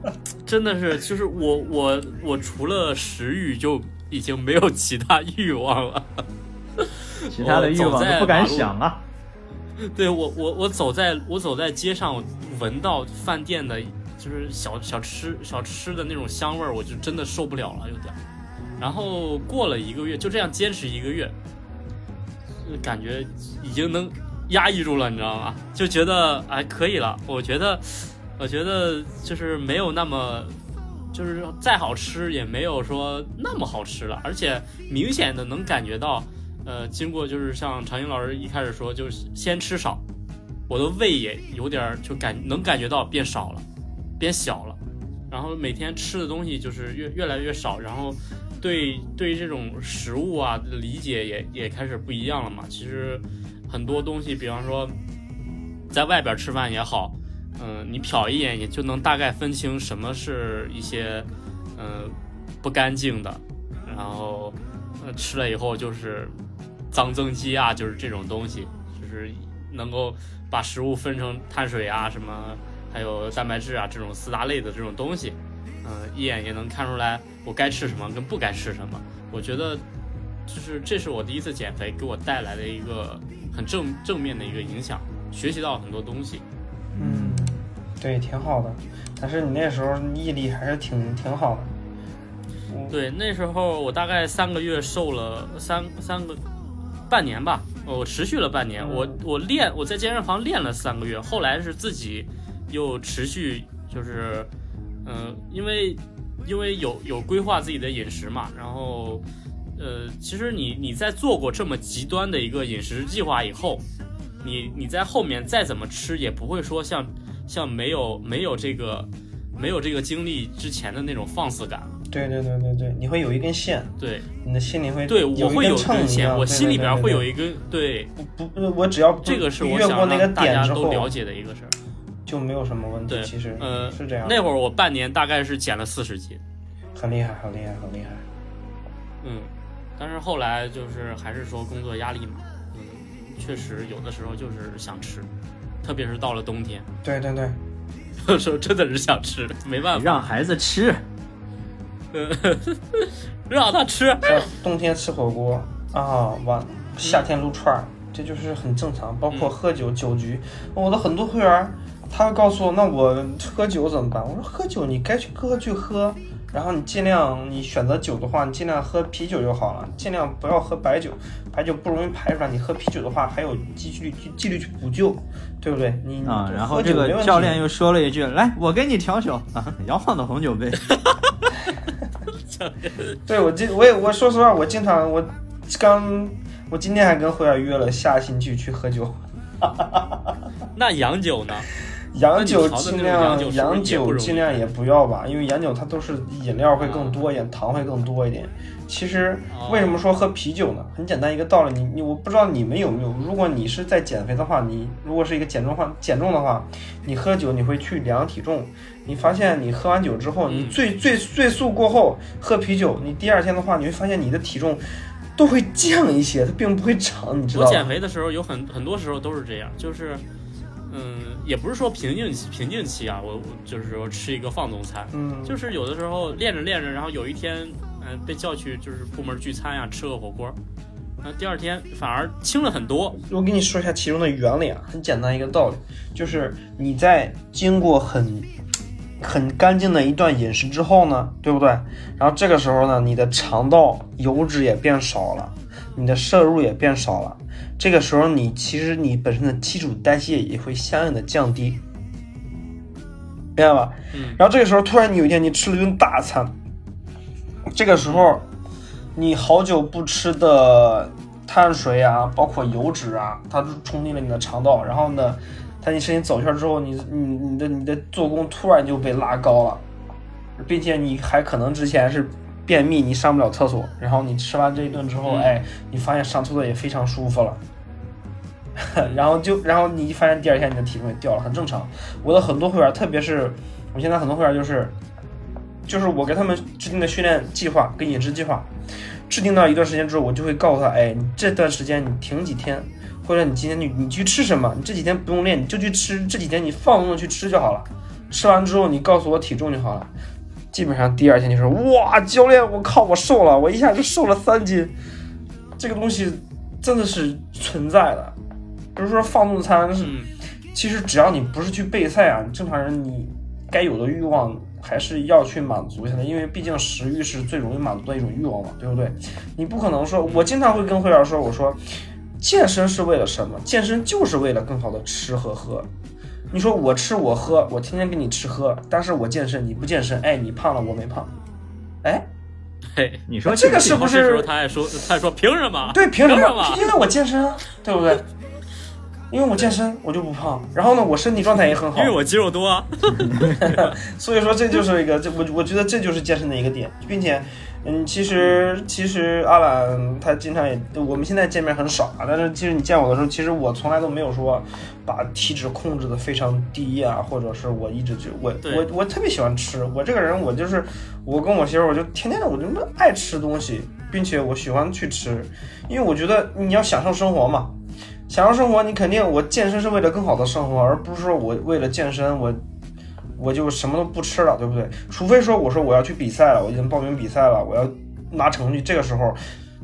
真的是就是我我我除了食欲就已经没有其他欲望了。其他的欲望都不敢想啊。对我我我走在我走在街上，闻到饭店的。就是小小吃小吃的那种香味儿，我就真的受不了了，有点。然后过了一个月，就这样坚持一个月，感觉已经能压抑住了，你知道吗？就觉得哎可以了。我觉得，我觉得就是没有那么，就是再好吃也没有说那么好吃了，而且明显的能感觉到，呃，经过就是像常英老师一开始说，就是先吃少，我的胃也有点就感能感觉到变少了。变小了，然后每天吃的东西就是越越来越少，然后对对这种食物啊的理解也也开始不一样了嘛。其实很多东西，比方说在外边吃饭也好，嗯、你瞟一眼也就能大概分清什么是一些嗯、不干净的，然后呃吃了以后就是脏增肌啊，就是这种东西，就是能够把食物分成碳水啊什么，还有蛋白质啊这种四大类的这种东西，嗯、一眼也能看出来我该吃什么跟不该吃什么。我觉得就是这是我第一次减肥给我带来的一个很正正面的一个影响，学习到很多东西。嗯，对，挺好的。但是你那时候毅力还是挺挺好的。嗯对，那时候我大概三个月瘦了三三个半年吧，我持续了半年。嗯我我练我在健身房练了三个月，后来是自己又持续就是，嗯、因为因为有有规划自己的饮食嘛，然后呃，其实你你在做过这么极端的一个饮食计划以后，你你在后面再怎么吃也不会说像像没有没有这个没有这个经历之前的那种放肆感了。对对对对对，你会有一根线，对。你的心里会对，我会有一一根线，我心里边会有一一根对，不不，我只要这个是我越过那个想让大家都了解的一个事儿。就没有什么问题。对其实呃是这样，那会儿我半年大概是减了四十斤，很厉害，很厉害，很厉害。嗯，但是后来就是还是说工作压力嘛，嗯，确实有的时候就是想吃，特别是到了冬天，对对对，有的时候真的是想吃，没办法，让孩子吃，让他吃，冬天吃火锅啊，晚夏天撸串儿，这就是很正常。包括嗯喝酒、酒局，我的很多会员，他会告诉我，那我喝酒怎么办？我说喝酒你该去喝去喝，然后你尽量你选择酒的话，你尽量喝啤酒就好了，尽量不要喝白酒，白酒不容易排出来。你喝啤酒的话，还有几率去纪律去补救，对不对？你啊，然后这个教练又说了一句：“来，我给你调酒啊，摇晃的红酒杯。对我经我也我说实话，我经常我刚我今天还跟辉儿约了下星期去喝酒。那洋酒呢？洋酒尽量洋酒尽量也不要吧，因为洋酒它都是饮料会更多一点，糖会更多一点。其实哦为什么说喝啤酒呢？很简单一个道理，你你我不知道你们有没有，如果你是在减肥的话，你如果是一个减重患减重的话，你喝酒你会去量体重，你发现你喝完酒之后，你嗯最最最速过后喝啤酒，你第二天的话，你会发现你的体重都会降一些，它并不会涨，你知道吗？减肥的时候有很很多时候都是这样，就是，嗯，也不是说瓶颈期瓶颈期啊，我我就是说吃一个放纵餐，嗯，就是有的时候练着练着，然后有一天，嗯、被叫去就是部门聚餐呀、吃个火锅，那第二天反而轻了很多。我跟你说一下其中的原理啊，很简单一个道理，就是你在经过很很干净的一段饮食之后呢，对不对？然后这个时候呢，你的肠道油脂也变少了，你的摄入也变少了，这个时候你其实你本身的基础代谢也会相应的降低，明白吧？嗯，然后这个时候突然你有一天你吃了一顿大餐，这个时候你好久不吃的碳水啊，包括油脂啊，它都冲进了你的肠道，然后呢，在你身体走一圈之后，你你你的你的做工突然就被拉高了，并且你还可能之前是便秘，你上不了厕所，然后你吃完这一顿之后，嗯哎，你发现上厕所也非常舒服了。然后就，然后你一发现第二天你的体重也掉了，很正常。我的很多会员，特别是我现在很多会员，就是就是我给他们制定的训练计划跟饮食计划，制定到一段时间之后，我就会告诉他，哎，你这段时间你停几天，或者你今天你你去吃什么，你这几天不用练，你就去吃，这几天你放纵的去吃就好了。吃完之后你告诉我体重就好了。基本上第二天就是哇，教练，我靠，我瘦了，我一下就瘦了三斤。这个东西真的是存在的，比如说放纵餐是嗯，其实只要你不是去备赛啊，正常人你该有的欲望还是要去满足一下的，因为毕竟食欲是最容易满足的一种欲望嘛，对不对？你不可能说，我经常会跟会员说，我说健身是为了什么？健身就是为了更好的吃和喝。你说我吃我喝，我天天跟你吃喝，但是我健身你不健身，哎，你胖了我没胖，哎，嘿，”你说这个是不是他还说，他还说凭什么？对，凭什么？么因为我健身啊，对不对？因为我健身，我就不胖，然后呢，我身体状态也很好因为，我肌肉多啊。所以说这就是一个，这我我觉得这就是健身的一个点，并且，嗯，其实其实阿懒他经常也，我们现在见面很少啊，但是其实你见我的时候，其实我从来都没有说把体脂控制的非常低啊，或者是我一直就我我我特别喜欢吃，我这个人我就是我跟我媳妇儿我就天天的我就爱吃东西，并且我喜欢去吃，因为我觉得你要享受生活嘛。享享受生活，你肯定我健身是为了更好的生活，而不是说我为了健身我我就什么都不吃了，对不对？除非说我说我要去比赛了，我已经报名比赛了，我要拿成绩，这个时候。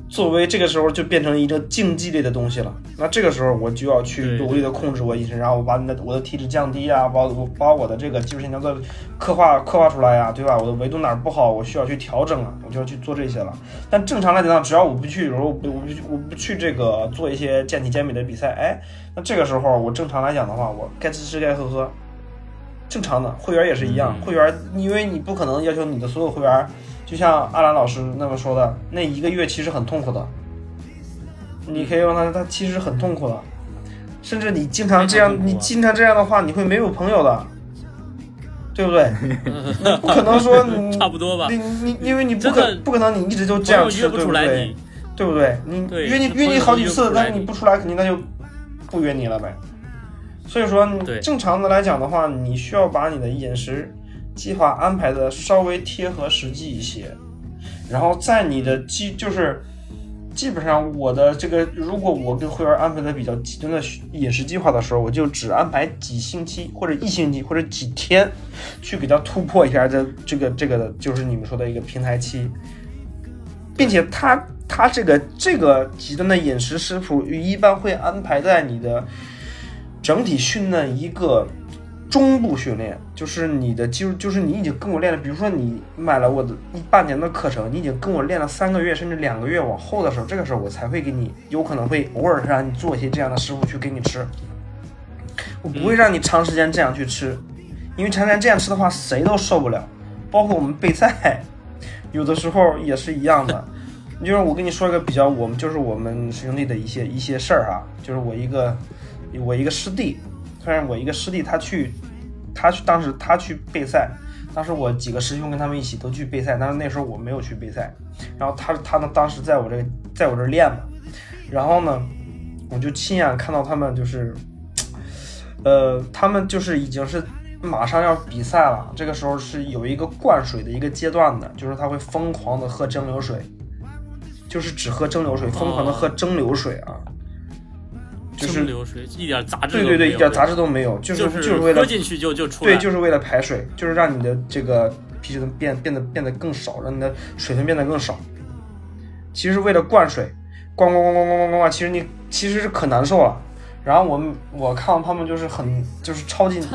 作为这个时候就变成一个竞技类的东西了，那这个时候我就要去努力的控制我饮食，然后我把你的我的体脂降低啊，把我把我的这个肌肉线条的刻画刻画出来呀，对吧？我的维度哪儿不好，我需要去调整啊，我就要去做这些了。但正常来讲，只要我不去，比如我不我不我不去这个做一些健体健美的比赛，哎，那这个时候我正常来讲的话，我该吃吃该喝喝，正常的会员也是一样，会员因为你不可能要求你的所有会员。就像阿兰老师那么说的，那一个月其实很痛苦的。你可以问他，他其实很痛苦的，甚至你经常这样，你经常这样的话，你会没有朋友的，对不对？不可能说差不多吧？你你因为你不可不可能你一直都这样吃，对不对？对不对？你约你约你好几次，但是你不出来，肯定那就不约你了呗。所以说，正常的来讲的话，你需要把你的饮食。计划安排的稍微贴合实际一些，然后在你的基就是基本上我的这个，如果我跟会员安排的比较极端的饮食计划的时候，我就只安排几星期或者一星期或者几天去给他突破一下这这个这个的，就是你们说的一个平台期，并且他他这个这个极端的饮食食谱一般会安排在你的整体训练一个。中部训练就是你的肌肉，就是你已经跟我练了。比如说你买了我的一半年的课程，你已经跟我练了三个月甚至两个月往后的时候，这个时候我才会给你，有可能会偶尔让你做一些这样的食物去给你吃。我不会让你长时间这样去吃，因为长时间这样吃的话，谁都受不了。包括我们备赛，有的时候也是一样的。就是我跟你说一个比较，我们就是我们兄弟的一些一些事儿啊，就是我一个我一个师弟。突然，我一个师弟，他去，他去，当时他去备赛，当时我几个师兄跟他们一起都去备赛，但是那时候我没有去备赛。然后他他呢，当时在我这，在我这练嘛，然后呢，我就亲眼看到他们就是，呃，他们就是已经是马上要比赛了，这个时候是有一个灌水的一个阶段的，就是他会疯狂的喝蒸馏水，就是只喝蒸馏水，疯狂的喝蒸馏水啊。就是流水，一点杂质对对对，一点杂质都没有，就是就是为了喝进去就就出来，对，就是为了排水，就是让你的这个皮脂变变得变得更少，让你的水分变得更少。其实为了灌水，灌灌灌灌灌灌灌，其实你其实是可难受了。然后我们我看到他们就是很就是超级。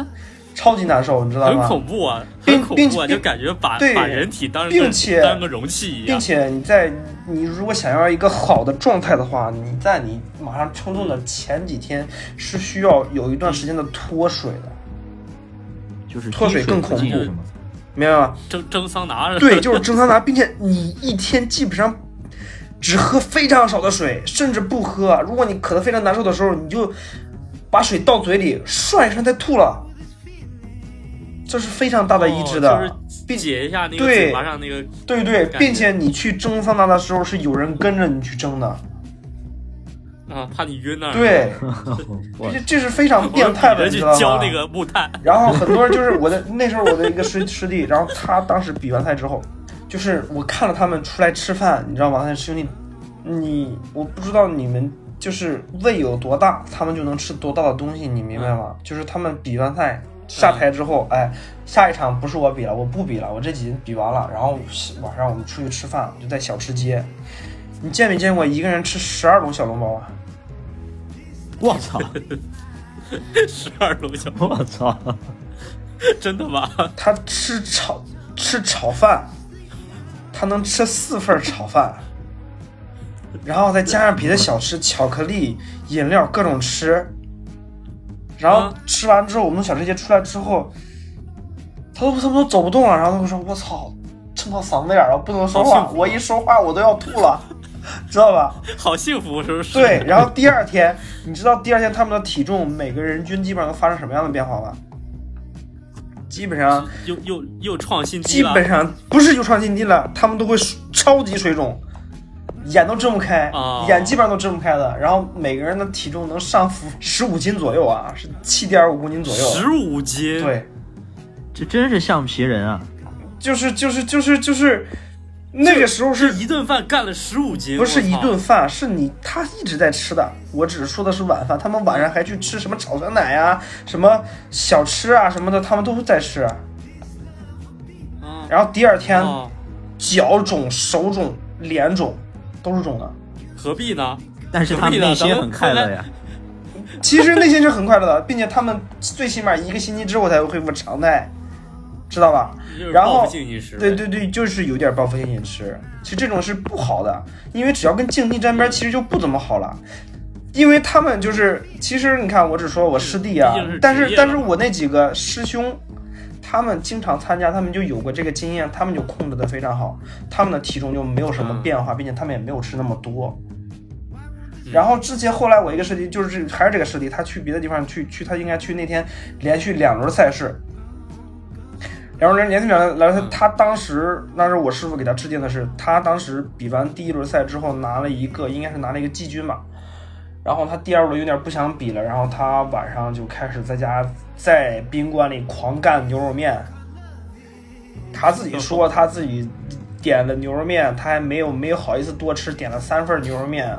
超级难受，你知道吗？很恐怖啊，很恐怖啊，就感觉把把人体当并且当个容器一样。并且你在你如果想要一个好的状态的话，你在你马上称重的前几天是需要有一段时间的脱水的，就是脱水更恐怖，明白吗？蒸蒸桑拿对，就是蒸桑拿，并且你一天基本上只喝非常少的水，甚至不喝。如果你渴得非常难受的时候，你就把水倒嘴里涮一涮再吐了。这是非常大的一致的，并解一下那个嘴巴上那个，对对，并且你去蒸桑拿的时候是有人跟着你去蒸的，啊，怕你晕那对，这这是非常变态的，你知道吗？浇那个木炭，然后很多人就是我的那时候我的一个师师弟，然后他当时比完赛之后，就是我看了他们出来吃饭，你知道吗？他兄弟，你我不知道你们就是胃有多大，他们就能吃多大的东西，你明白吗？就是他们比完赛。下台之后，哎，下一场不是我比了，我不比了，我这几比完了。然后晚上我们出去吃饭，就在小吃街。你见没见过一个人吃十二笼小笼包啊？我操！十二楼小，我操！真的吗？他吃炒吃炒饭，他能吃四份炒饭，然后再加上别的小吃、巧克力、饮料，各种吃。然后吃完之后，我们小吃街出来之后，他都他们都走不动了。然后他们说：“我操，撑到嗓子眼了，不能说话。我一说话我都要吐了，知道吧？好幸福，是不是？对。然后第二天，你知道第二天他们的体重，每个人均基本上都发生什么样的变化吗？基本上又又又创新低了基本上不是又创新低了，他们都会超级水肿。眼都睁不开，眼基本上都睁不开的。然后每个人的体重能上浮十五斤左右啊，是七点五公斤左右。十五斤，对，这真是橡皮人啊！就是就是就是就是，那个时候是一顿饭干了十五斤，不是一顿饭，是你他一直在吃的。我只是说的是晚饭，他们晚上还去吃什么炒酸奶呀、什么小吃啊什么的，他们都在吃。嗯然后第二天哦脚肿、手肿、脸肿，都是肿的。何必呢？但是他们内心很快乐呀。其实内心是很快乐的，并且他们最起码一个星期之后才会恢复常态，知道吧？然后对，对对，就是有点报复性饮食。其实这种是不好的，因为只要跟竞技沾边，其实就不怎么好了。因为他们就是，其实你看，我只说我师弟啊是，但是但是我那几个师兄，他们经常参加，他们就有过这个经验，他们就控制的非常好，他们的体重就没有什么嗯变化，并且他们也没有吃那么多。嗯然后之前后来我一个师弟就是还是这个师弟，他去别的地方去去，他应该去那天连续两轮赛事，两轮连续两轮来他嗯。他当时那是我师傅给他制定的是，他当时比完第一轮赛之后拿了一个应该是拿了一个季军吧，然后他第二轮有点不想比了，然后他晚上就开始在家在宾馆里狂干牛肉面，他自己说 他自己点了牛肉面，他还没有没有好意思多吃，点了三份牛肉面。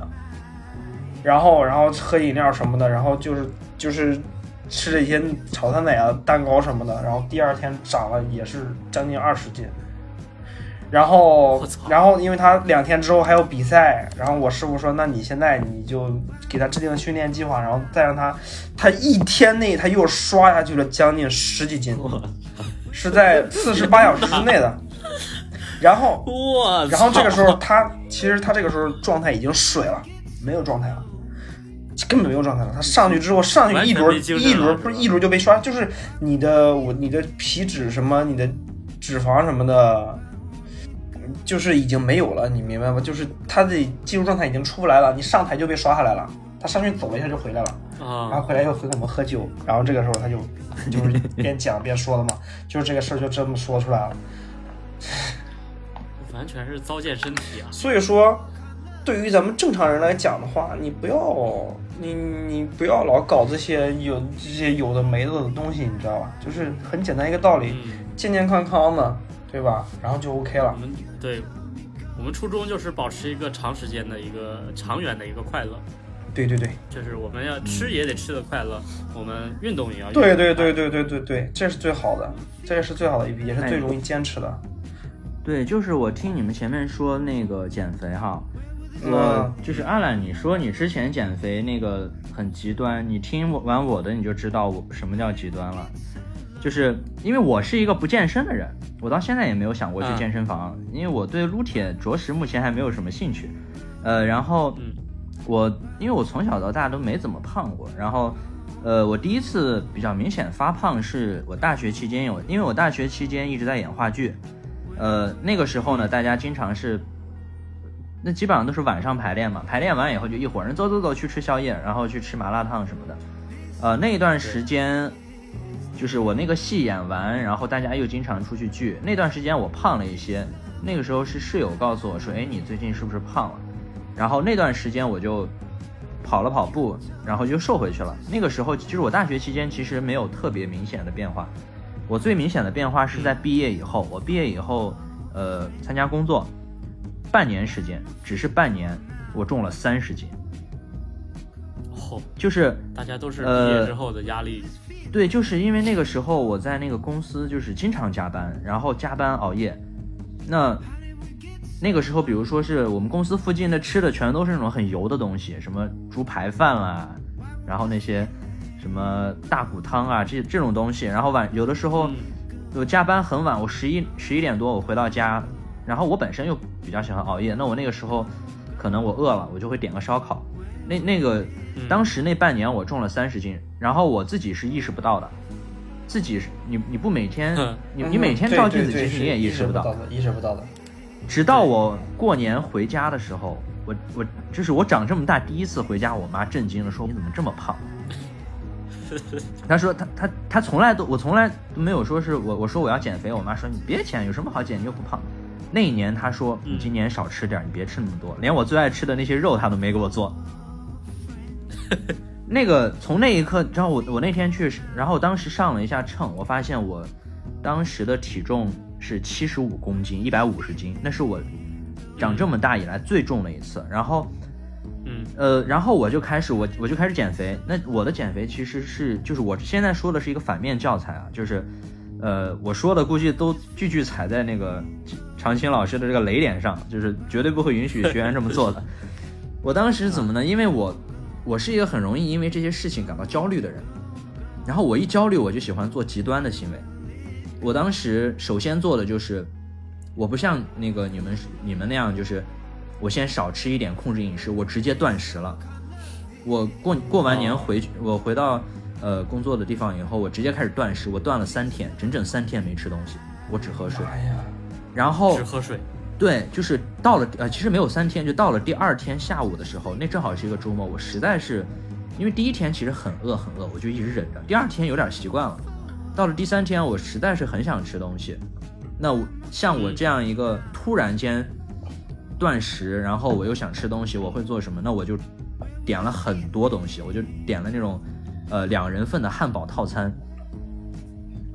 然后然后喝饮料什么的，然后就是就是吃了一些炒酸奶啊、蛋糕什么的，然后第二天长了也是将近二十斤。然后，然后因为他两天之后还有比赛，然后我师傅说，那你现在你就给他制定训练计划，然后再让他，他一天内他又刷下去了将近十几斤，是在四十八小时之内的。然后，然后这个时候他其实他这个时候状态已经水了，没有状态了，根本没有状态了。他上去之后上去一轮一轮不是一轮就被刷，就是你的我你的皮脂什么你的脂肪什么的，就是已经没有了，你明白吗？就是他的技术状态已经出不来了，你上台就被刷下来了。他上去走了一下就回来了，然后啊，回来又和我们喝酒，然后这个时候他就 就是边讲边说了嘛，就是这个事儿就这么说出来了。完全是糟践身体啊！所以说，对于咱们正常人来讲的话，你不要你你不要老搞这些有这些有的没的的东西，你知道吧？就是很简单一个道理，嗯，健健康康的，对吧？然后就 OK 了。我们对，我们初衷就是保持一个长时间的一个长远的一个快乐，对对对就是我们要吃也得吃的快乐，我们运动也要对对对对对对对，这是最好的，这也是最好的一批，也是最容易坚持的。对，就是我听你们前面说那个减肥哈，嗯我就是阿兰，你说你之前减肥那个很极端，你听完我的你就知道我什么叫极端了。就是因为我是一个不健身的人，我到现在也没有想过去嗯健身房，因为我对撸铁着实目前还没有什么兴趣。呃，然后嗯我因为我从小到大都没怎么胖过，然后呃，我第一次比较明显发胖是我大学期间有，因为我大学期间一直在演话剧，呃，那个时候呢，大家经常是，那基本上都是晚上排练嘛，排练完以后就一伙人走走走去吃宵夜，然后去吃麻辣烫什么的，呃，那一段时间。就是我那个戏演完，然后大家又经常出去聚，那段时间我胖了一些。那个时候是室友告诉我说：“哎，你最近是不是胖了？”然后那段时间我就跑了跑步，然后就瘦回去了。那个时候其实我大学期间其实没有特别明显的变化，我最明显的变化是在毕业以后。我毕业以后，呃，参加工作，半年时间，只是半年，我重了三十斤，哦，就是大家都是毕呃业之后的压力，对，就是因为那个时候我在那个公司就是经常加班，然后加班熬夜，那那个时候，比如说是我们公司附近的吃的全都是那种很油的东西，什么猪排饭啦，然后那些什么大骨汤啊，这这种东西，然后晚有的时候嗯。我加班很晚，我十一十一点多我回到家，然后我本身又比较喜欢熬夜，那我那个时候可能我饿了，我就会点个烧烤。那那个嗯当时那半年我重了三十斤，然后我自己是意识不到的，自己是你你不每天嗯你你每天照镜子，其实你也意意识不到。意识不到的。直到我过年回家的时候，我我就是我长这么大第一次回家，我妈震惊了，说你怎么这么胖？她说她她她从来都我从来都没有说是我我说我要减肥，我妈说你别减，有什么好减，你又不胖。那一年他说你今年少吃点，你别吃那么多，连我最爱吃的那些肉他都没给我做。那个从那一刻，你知道我我那天去，然后当时上了一下秤，我发现我当时的体重是七十五公斤，一百五十斤，那是我长这么大以来最重的一次。然后，嗯呃，然后我就开始我我就开始减肥。那我的减肥其实是就是我现在说的是一个反面教材啊，就是，呃，我说的估计都句句踩在那个常青老师的这个雷点上，就是绝对不会允许学员这么做的。我当时怎么呢？因为我我是一个很容易因为这些事情感到焦虑的人，然后我一焦虑我就喜欢做极端的行为。我当时首先做的就是，我不像那个你们你们那样，就是我先少吃一点，控制饮食，我直接断食了。我过过完年回去，我回到呃工作的地方以后，我直接开始断食，我断了三天，整整三天没吃东西，我只喝水。哎呀，然后只喝水。对，就是到了呃，其实没有三天，就到了第二天下午的时候，那正好是一个周末，我实在是，因为第一天其实很饿很饿，我就一直忍着，第二天有点习惯了，到了第三天我实在是很想吃东西，那我像我这样一个突然间断食，然后我又想吃东西，我会做什么？那我就点了很多东西，我就点了那种呃两人份的汉堡套餐。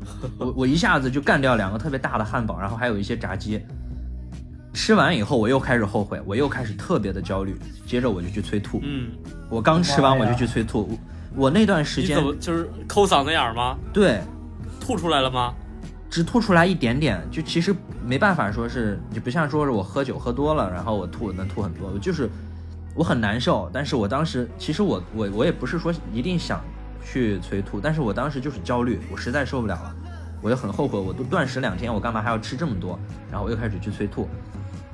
我我一下子就干掉两个特别大的汉堡，然后还有一些炸鸡。吃完以后，我又开始后悔，我又开始特别的焦虑，接着我就去催吐。嗯，我刚吃完我就去催吐，我我那段时间就是抠嗓子眼儿吗？对吐出来了吗？只吐出来一点点，就其实没办法说是，就不像说是我喝酒喝多了，然后我吐能吐很多，我就是我很难受。但是我当时其实我我我也不是说一定想去催吐，但是我当时就是焦虑，我实在受不了了，我就很后悔，我都断食两天，我干嘛还要吃这么多？然后我又开始去催吐，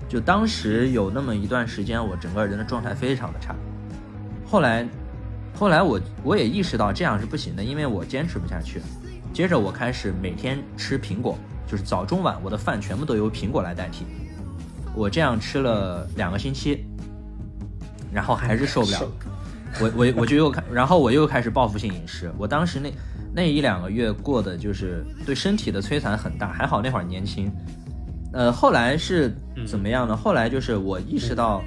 就当时有那么一段时间，我整个人的状态非常的差。后来，后来我我也意识到这样是不行的，因为我坚持不下去。接着我开始每天吃苹果，就是早中晚我的饭全部都由苹果来代替。我这样吃了两个星期，然后还是受不了，我我我就又开，然后我又开始报复性饮食。我当时那那一两个月过的就是对身体的摧残很大，还好那会儿年轻。呃，后来是怎么样呢？后来就是我意识到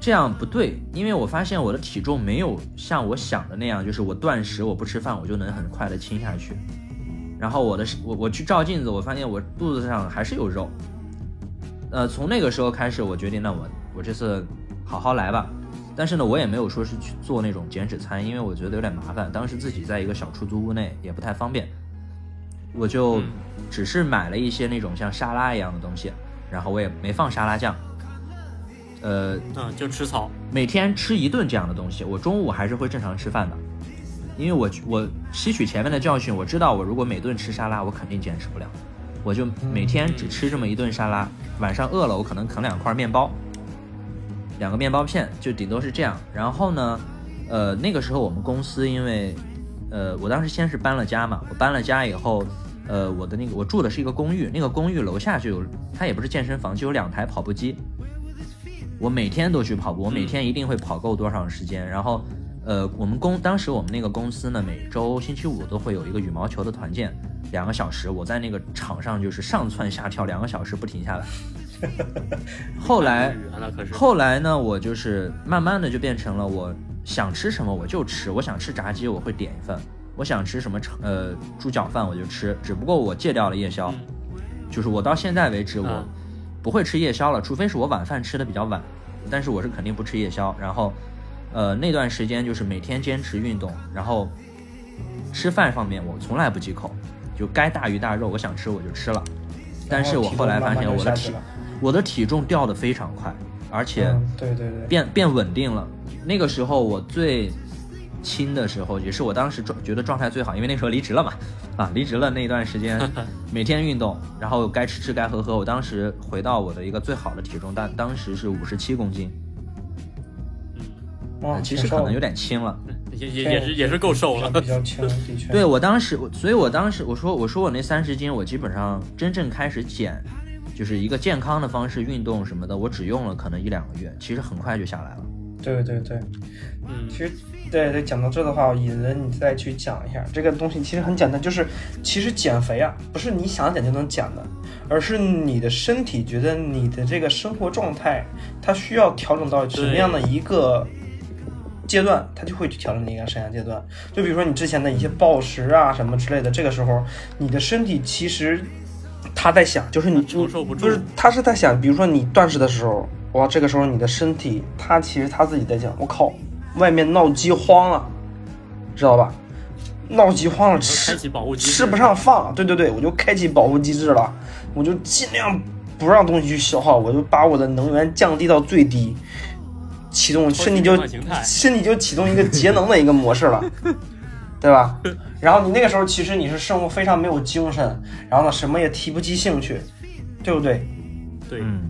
这样不对，因为我发现我的体重没有像我想的那样，就是我断食我不吃饭我就能很快的轻下去。然后我的我我去照镜子，我发现我肚子上还是有肉。呃，从那个时候开始，我决定，那我我这次好好来吧。但是呢，我也没有说是去做那种减脂餐，因为我觉得有点麻烦。当时自己在一个小出租屋内，也不太方便。我就嗯只是买了一些那种像沙拉一样的东西，然后我也没放沙拉酱。呃，嗯，就吃草。每天吃一顿这样的东西，我中午还是会正常吃饭的，因为我我吸取前面的教训，我知道我如果每顿吃沙拉，我肯定坚持不了，我就每天只吃这么一顿沙拉，晚上饿了我可能啃两块面包，两个面包片，就顶多是这样。然后呢，呃，那个时候我们公司因为，呃，我当时先是搬了家嘛，我搬了家以后，呃，我的那个我住的是一个公寓，那个公寓楼下就有，它也不是健身房，就有两台跑步机。我每天都去跑步，我每天一定会跑够多长时间。然后，呃，我们公当时我们那个公司呢，每周星期五都会有一个羽毛球的团建，两个小时，我在那个场上就是上蹿下跳两个小时不停下来。后来，后来呢，我就是慢慢的就变成了我想吃什么我就吃，我想吃炸鸡我会点一份，我想吃什么呃猪脚饭我就吃，只不过我戒掉了夜宵，就是我到现在为止我嗯。不会吃夜宵了，除非是我晚饭吃的比较晚，但是我是肯定不吃夜宵。然后，呃那段时间就是每天坚持运动，然后吃饭方面我从来不忌口，就该大鱼大肉我想吃我就吃了，但是我后来发现我的体我的体重掉的非常快，而且。嗯，对对对，变变稳定了。那个时候我最轻的时候，也是我当时状觉得状态最好，因为那时候离职了嘛，啊，离职了那段时间，每天运动，然后该吃吃该喝喝。我当时回到我的一个最好的体重，但当时是五十七公斤，哇，其实可能有点轻了。也也也是也是够瘦了。比较轻，的确。对我当时，所以我当时我说我说我那三十斤，我基本上真正开始减，就是一个健康的方式运动什么的，我只用了可能一两个月，其实很快就下来了。对对对，嗯其实对对，讲到这的话，引人你再去讲一下这个东西，其实很简单，就是其实减肥啊，不是你想减就能减的，而是你的身体觉得你的这个生活状态，它需要调整到什么样的一个阶段，它就会去调整你一个生涯阶段。就比如说你之前的一些暴食啊什么之类的，这个时候你的身体其实他在想，就是你承受不住不是他是在想，比如说你断食的时候，哇，这个时候你的身体，他其实他自己在想，我靠，外面闹饥荒了，知道吧？闹饥荒了，吃吃不上饭了，对对对，我就开启保护机制了，我就尽量不让东西去消耗，我就把我的能源降低到最低，启动身体就身体就启动一个节能的一个模式了，对吧？然后你那个时候其实你是生活非常没有精神，然后呢什么也提不起兴趣，对不对？对，嗯，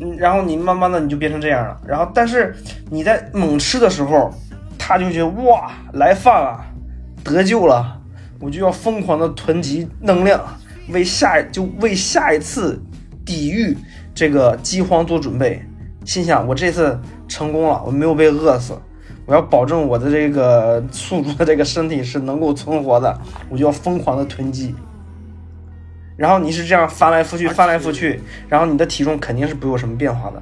嗯，然后你慢慢的你就变成这样了，然后但是你在猛吃的时候，他就觉得哇来饭了，得救了，我就要疯狂的囤积能量，为下就为下一次抵御这个饥荒做准备。心想我这次成功了，我没有被饿死，我要保证我的这个宿主的这个身体是能够存活的，我就要疯狂的囤积。然后你是这样翻来覆去，翻来覆去，然后你的体重肯定是不会有什么变化的。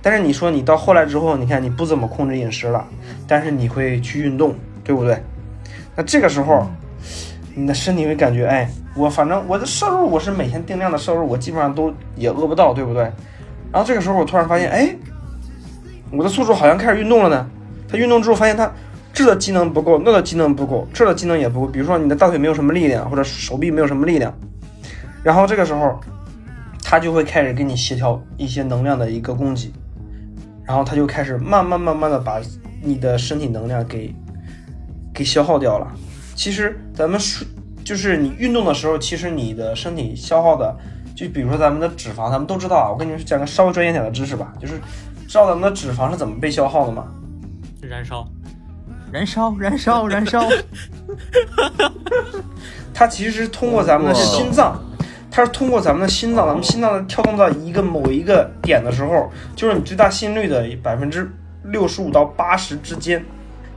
但是你说你到后来之后，你看你不怎么控制饮食了，但是你会去运动，对不对？那这个时候，你的身体会感觉，哎，我反正我的摄入我是每天定量的摄入，我基本上都也饿不到，对不对？然后这个时候我突然发现，哎，我的宿主好像开始运动了呢。他运动之后发现他这的机能不够，那的机能不够，这的机能也不够。比如说你的大腿没有什么力量，或者手臂没有什么力量，然后这个时候他就会开始给你协调一些能量的一个供给，然后他就开始慢慢慢慢的把你的身体能量给给消耗掉了。其实咱们说，就是你运动的时候，其实你的身体消耗的，就比如说咱们的脂肪，咱们都知道啊。我跟你们讲个稍微专业点的知识吧，就是知道咱们的脂肪是怎么被消耗的吗？燃烧，燃烧，燃烧，燃烧，它其实是通过咱们的心脏，它是通过咱们的心脏，咱们心脏跳动到一个某一个点的时候，就是你最大心率的百分之六十五到八十之间。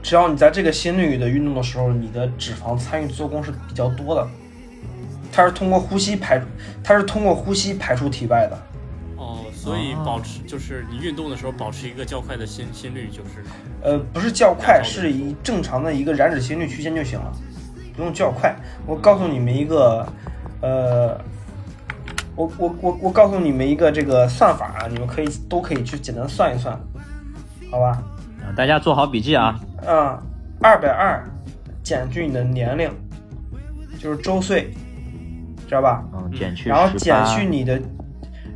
只要你在这个心率的运动的时候，你的脂肪参与做工是比较多的。它是通过呼吸排，它是通过呼吸排出体外的。哦，所以保持就是你运动的时候保持一个较快的心心率，就是呃，不是较快，是以正常的一个燃脂心率区间就行了，不用较快。我告诉你们一个，呃，我我我我告诉你们一个这个算法啊，你们可以都可以去简单算一算，好吧？啊大家做好笔记啊！嗯，二百二减去你的年龄，就是周岁，知道吧？嗯，减去然后减去你的，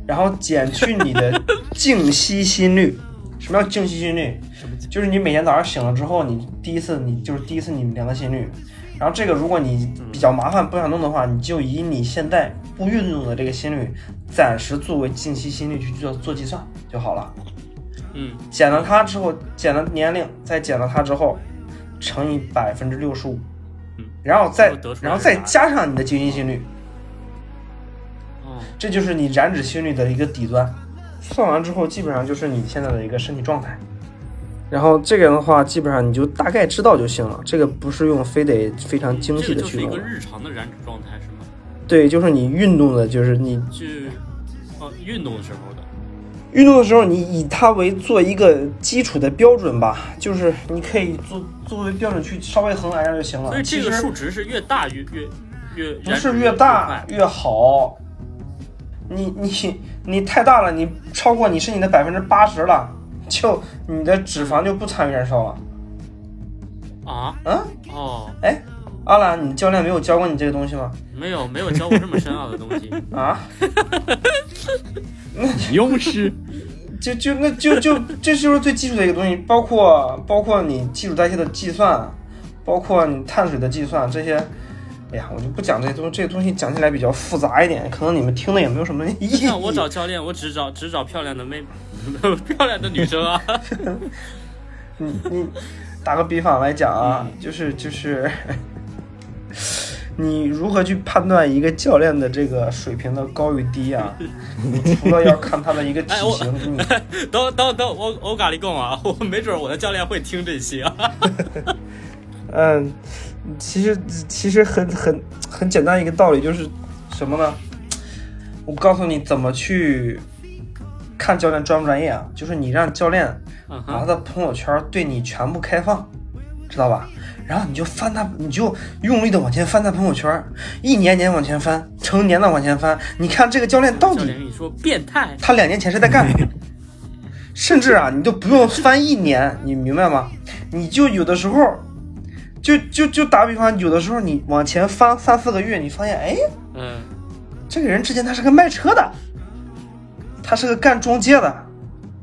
然后减去你的 静息心率。什么叫静息心率？就是你每天早上醒了之后，你第一次你就是第一次你量的心率。然后这个如果你比较麻烦不想弄的话，你就以你现在不运动的这个心率，暂时作为静息心率去做做计算就好了。嗯，减了它之后，减了年龄，再减了它之后，乘以百分之六十五嗯，然后再然后再加上你的静息心率，哦，这就是你燃脂心率的一个底端。算完之后，基本上就是你现在的一个身体状态。然后这个的话，基本上你就大概知道就行了。这个不是用非得非常精细这个就是一的去弄的。个日常的燃脂状态是吗？对，就是你运动的，就是你去哦运动的时候的，运动的时候，你以它为做一个基础的标准吧，就是你可以做作为标准去稍微衡量一下就行了。所以这个数值是越大越越越不是越大越好。你你你太大了，你超过你身体的百分之八十了，就你的脂肪就不参与燃烧了。啊？嗯，哦，哎，阿兰，你教练没有教过你这个东西吗？没有没有教过这么深奥的东西。啊，庸师，就就那就就这就是最基础的一个东西，包括包括你基础代谢的计算，包括你碳水的计算这些。哎呀，我就不讲这些东西，这些东西讲起来比较复杂一点，可能你们听的也没有什么意义。那我找教练，我只找只找漂亮的妹，漂亮的女生啊。你你打个比方来讲啊，就是就是，你如何去判断一个教练的这个水平的高与低啊？你除了要看他的一个体型，你 等等等，我我咖喱贡啊，我没准我的教练会听这些啊。嗯，其实其实很很很简单一个道理，就是什么呢？我告诉你怎么去看教练专不专业啊？就是你让教练把他的朋友圈对你全部开放，知道吧？然后你就翻他，你就用力的往前翻他朋友圈，一年年往前翻，成年的往前翻，你看这个教练到底你说变态，他两年前是在干嘛？甚至啊，你都不用翻一年，你明白吗？你就有的时候，就就就打比方，有的时候你往前翻三四个月，你发现，哎，嗯，这个人之前他是个卖车的，他是个干中介的，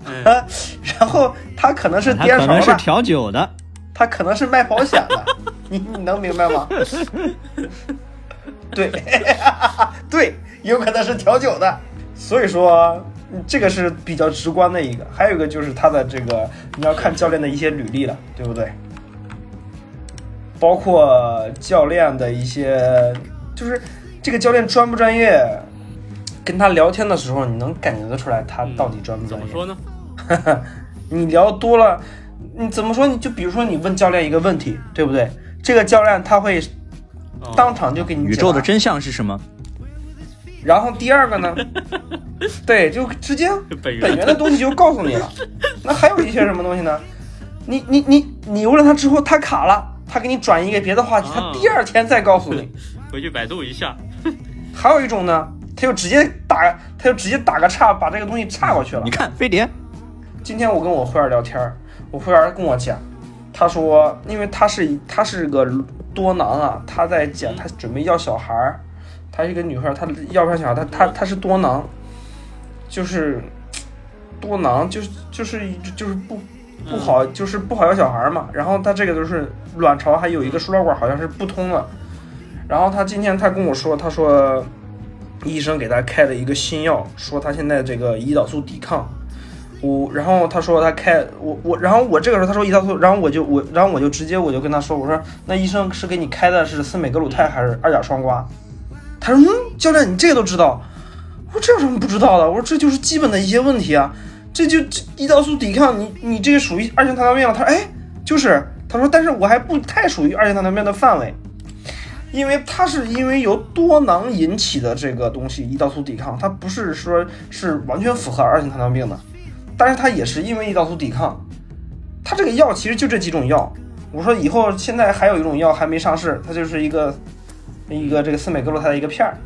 嗯啊，然后他可能是他颠勺的，可能是调酒的，他可能是卖保险的，你你能明白吗？对，对，有可能是调酒的，所以说嗯这个是比较直观的一个。还有一个就是他的这个，你要看教练的一些履历了，对不对？包括教练的一些，就是这个教练专不专业，跟他聊天的时候，你能感觉得出来他到底专不专业。怎么说呢？你聊多了，你怎么说？你就比如说你问教练一个问题，对不对？这个教练他会哦当场就给你宇宙的真相是什么？然后第二个呢，对，就直接本本源的东西就告诉你了。那还有一些什么东西呢？你你你你问了他之后，他卡了，他给你转移一个别的话题，他啊第二天再告诉你。回去百度一下。还有一种呢，他就直接打，他就直接打个岔，把这个东西岔过去了你。看飞碟，今天我跟我会员聊天，我会员跟我讲，他说，因为他是他是个多囊啊，他在讲他准备要小孩儿，他是一个女孩儿，她要不上小孩儿，她她她是多囊，就是多囊，就是就是就是不不好，就是不好要小孩嘛。然后他这个就是卵巢还有一个输卵管好像是不通了，然后他今天他跟我说，他说医生给他开了一个新药，说他现在这个胰岛素抵抗。我然后他说他开我我然后我这个时候他说胰岛素，然后我就我然后我就直接我就跟他说我说那医生是给你开的是司美格鲁肽还是二甲双胍？他说嗯教练你这个都知道，我说这有什么不知道的？我说这就是基本的一些问题啊，这就这胰岛素抵抗你你这个属于二型糖尿病了。他说哎就是他说但是我还不太属于二型糖尿病的范围。因为它是因为由多囊引起的这个东西，胰岛素抵抗，它不是说是完全符合二型糖尿病的，但是它也是因为胰岛素抵抗。它这个药其实就这几种药。我说以后现在还有一种药还没上市，它就是一个一个这个司美格鲁肽的一个片儿。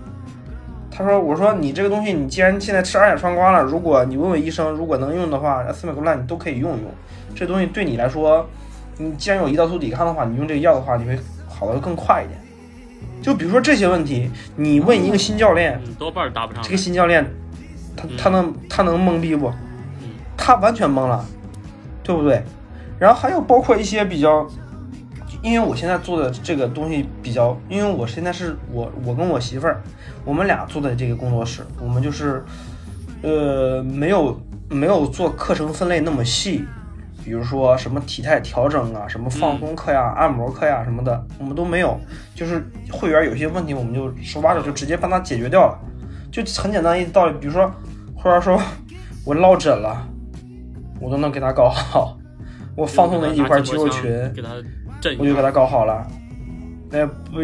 他说：“我说你这个东西，你既然现在吃二甲双胍了，如果你问问医生，如果能用的话，司美格兰你都可以用一用。这东西对你来说，你既然有胰岛素抵抗的话，你用这个药的话，你会好的更快一点。就比如说这些问题，你问一个新教练，嗯，多半答不上来。这个新教练，他他能他能懵逼不？他完全懵了，对不对？然后还有包括一些比较，因为我现在做的这个东西比较，因为我现在是我我跟我媳妇儿，我们俩做的这个工作室，我们就是，呃，没有没有做课程分类那么细，比如说什么体态调整啊，什么放松课呀、按摩课呀什么的，我们都没有。就是会员有些问题，我们就手把手就直接帮他解决掉了，就很简单一道理。比如说会员说 我落枕了，我都能给他搞好。我放松了一块肌肉群，我就给他搞好了。那，不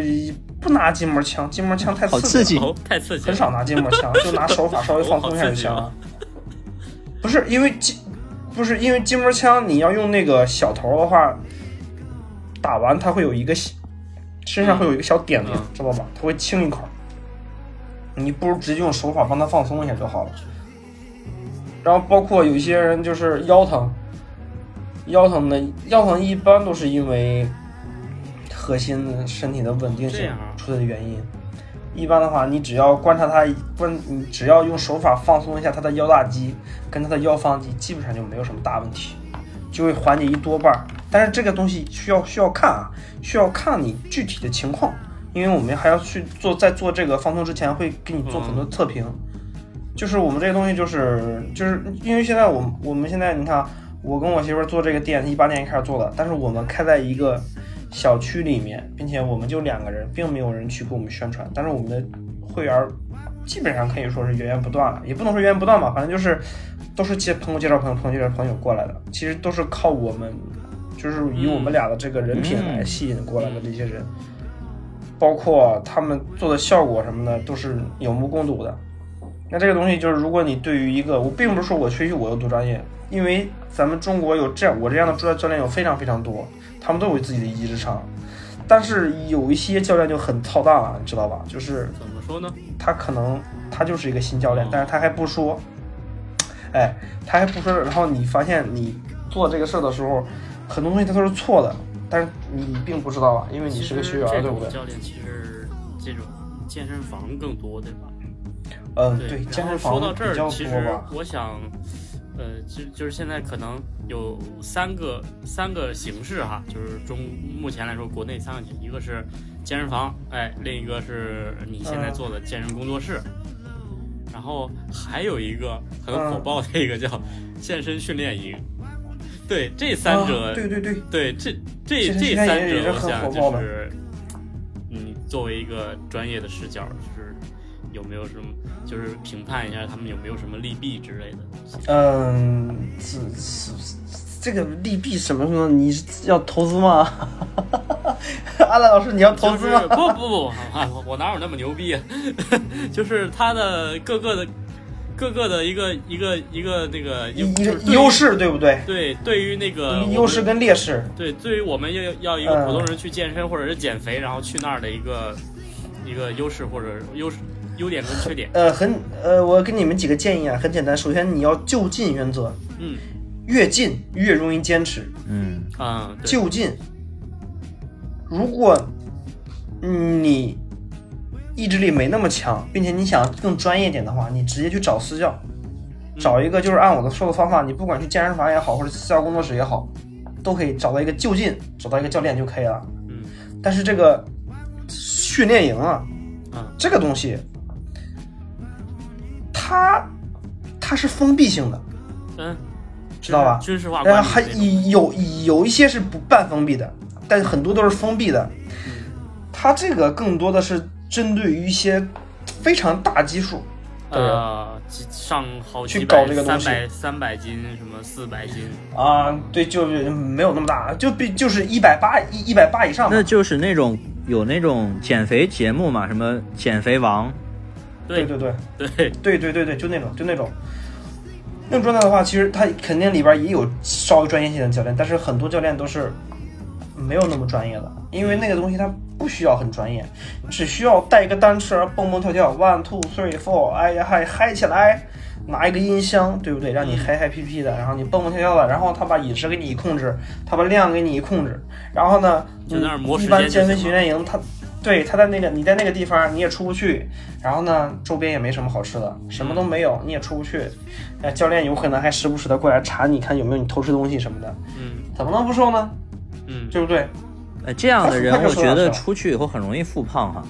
不拿筋膜枪，筋膜枪太刺激太刺激了，很少拿筋膜枪，就拿手法稍微放松一下就行了。不是因为筋，不是因为筋膜枪，你要用那个小头的话，打完它会有一个小身上会有一个小点子，嗯知道吧？它会青一块。你不如直接用手法帮他放松一下就好了。然后包括有些人就是腰疼，腰疼的腰疼一般都是因为核心身体的稳定性出的原因。一般的话，你只要观察他观，你只要用手法放松一下他的腰大肌跟他的腰方肌，基本上就没有什么大问题，就会缓解一多半儿。但是这个东西需要需要看啊，需要看你具体的情况，因为我们还要去做，在做这个放松之前会给你做很多测评。就是我们这个东西，就是就是因为现在我们我们现在你看啊，我跟我媳妇做这个店，一八年开始做的，但是我们开在一个小区里面，并且我们就两个人，并没有人去给我们宣传，但是我们的会员基本上可以说是源源不断了，也不能说源源不断吧，反正就是都是介朋友介绍朋友，朋友介绍朋友过来的，其实都是靠我们，就是以我们俩的这个人品来吸引过来的这些人，包括他们做的效果什么的，都是有目共睹的。那这个东西就是，如果你对于一个，我并不是说我学习我有多专业，因为咱们中国有这样我这样的助教练有非常非常多，他们都有自己的一技之长，但是有一些教练就很操蛋了，你知道吧？就是怎么说呢？他可能他就是一个新教练哦，但是他还不说，哎，他还不说，然后你发现你做这个事儿的时候，很多东西他都是错的，但是你并不知道啊，因为你是个学员，对不对？教练其实这种健身房更多，对吧？嗯，对，健身房说到这儿，比较其实多吧。我想，呃，就就是现在可能有三个三个形式哈，就是中目前来说国内三个一个是健身房，哎，另一个是你现在嗯。做的健身工作室，然后还有一个很火嗯爆的一个叫健身训练营。对，这三者，啊对对对，对，这这这三者，我想就是，你作为一个专业的视角，就是有没有什么，就是评判一下他们有没有什么利弊之类的东西。嗯，这这这个利弊什么什么，你是要投资吗？阿兰老师，你要投资吗？就是不不不，啊我我哪有那么牛逼啊？就是他的各个的各个的一个一个一个那个一一个就是对于优势，对不对？对，对于那个优势跟劣势。对，对于我们要要一个嗯普通人去健身或者是减肥，然后去那儿的一个一个优势或者优势优点跟缺点。呃，很呃，我给你们几个建议啊，很简单。首先，你要就近原则，嗯越近越容易坚持。嗯，啊，就近，如果你意志力没那么强，并且你想更专业点的话，你直接去找私教，找一个就是按我的说的方法，你不管去健身房也好，或者私教工作室也好，都可以找到一个就近，找到一个教练就可以了。嗯但是这个训练营啊，嗯这个东西，它它是封闭性的，嗯，知道吧？军事化然后还有有一些是不半封闭的，但是很多都是封闭的。它这个更多的是针对于一些非常大基数的人呃，几上好去、搞这个东西三百、三百斤，什么四百斤，啊，对，就是没有那么大，就比就是一百八一一百八以上那。就是那种有那种减肥节目嘛，什么减肥王，对。对对对。对，对对就那种就那种。那种状态的话，其实他肯定里边也有稍微专业性的教练，但是很多教练都是没有那么专业的，因为那个东西它不需要很专业，只需要带一个单车蹦蹦跳跳，one two three four，哎呀嗨嗨起来，拿一个音箱，对不对？让你嗨嗨屁屁的，然后你蹦蹦跳跳的，然后他把饮食给你控制，他把量给你控制，然后呢，就在那儿磨时一般健身训练营，他对他在那个你在那个地方你也出不去，然后呢周边也没什么好吃的，什么都没有，你也出不去，呃，教练有可能还时不时的过来查你看有没有你偷吃东西什么的，嗯。怎么能不瘦呢？嗯，对不对？呃，这样的人我觉得出去以后很容易复胖哈。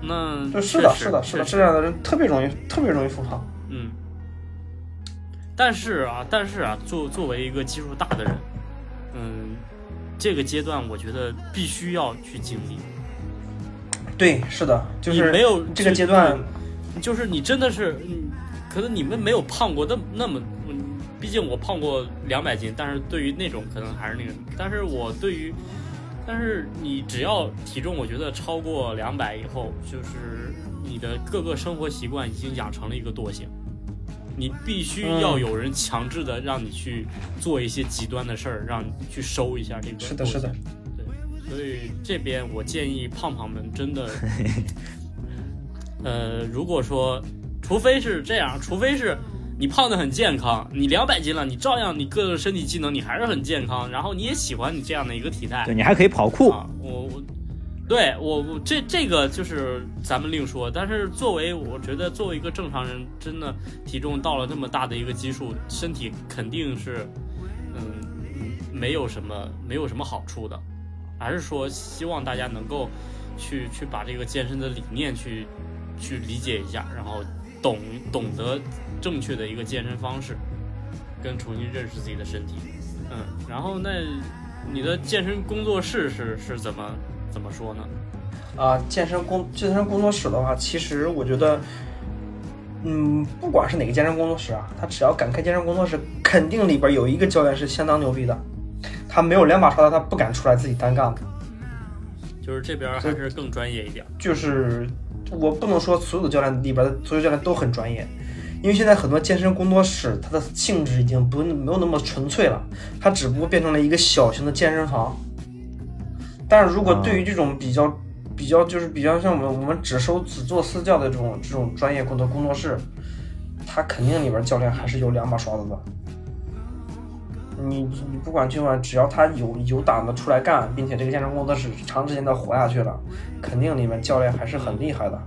那对，是的，是的，是的，这样的人特别容易，特别容易复胖。嗯，但是啊，但是啊，作作为一个基数大的人，嗯，这个阶段我觉得必须要去经历，对，是的，就是没有这个阶段，就是你真的是，嗯，可能你们没有胖过那那么，嗯，毕竟我胖过两百斤，但是对于那种可能还是那个，但是我对于，但是你只要体重我觉得超过两百以后，就是你的各个生活习惯已经养成了一个惰性，你必须嗯。要有人强制的让你去做一些极端的事儿，让你去收一下这个。是的，是的，对，所以这边我建议胖胖们真的，呃，如果说，除非是这样，除非是你胖的很健康，你两百斤了，你照样你各个身体机能你还是很健康，然后你也喜欢你这样的一个体态对，你还可以跑酷，啊，我我。对我我这这个就是咱们另说，但是作为我觉得作为一个正常人，真的体重到了那么大的一个基数，身体肯定是，嗯，嗯没有什么没有什么好处的，还是说希望大家能够去去把这个健身的理念去去理解一下，然后懂懂得正确的一个健身方式，跟重新认识自己的身体，嗯，然后那你的健身工作室是是怎么怎么说呢？啊，健身工健身工作室的话，其实我觉得，嗯，不管是哪个健身工作室啊，他只要敢开健身工作室，肯定里边有一个教练是相当牛逼的，他没有两把刷子，他不敢出来自己单干的。就是这边还是更专业一点。就是我不能说所有的教练里边的所有教练都很专业，因为现在很多健身工作室，它的性质已经不没有那么纯粹了，它只不过变成了一个小型的健身房。但是如果对于这种比较比较就是比较像我们我们只收只做私教的这种这种专业工作工作室，它肯定里边教练还是有两把刷子的。你你不管去管，只要他有有胆子出来干，并且这个健身工作室长时间的活下去了，肯定里面教练还是很厉害的。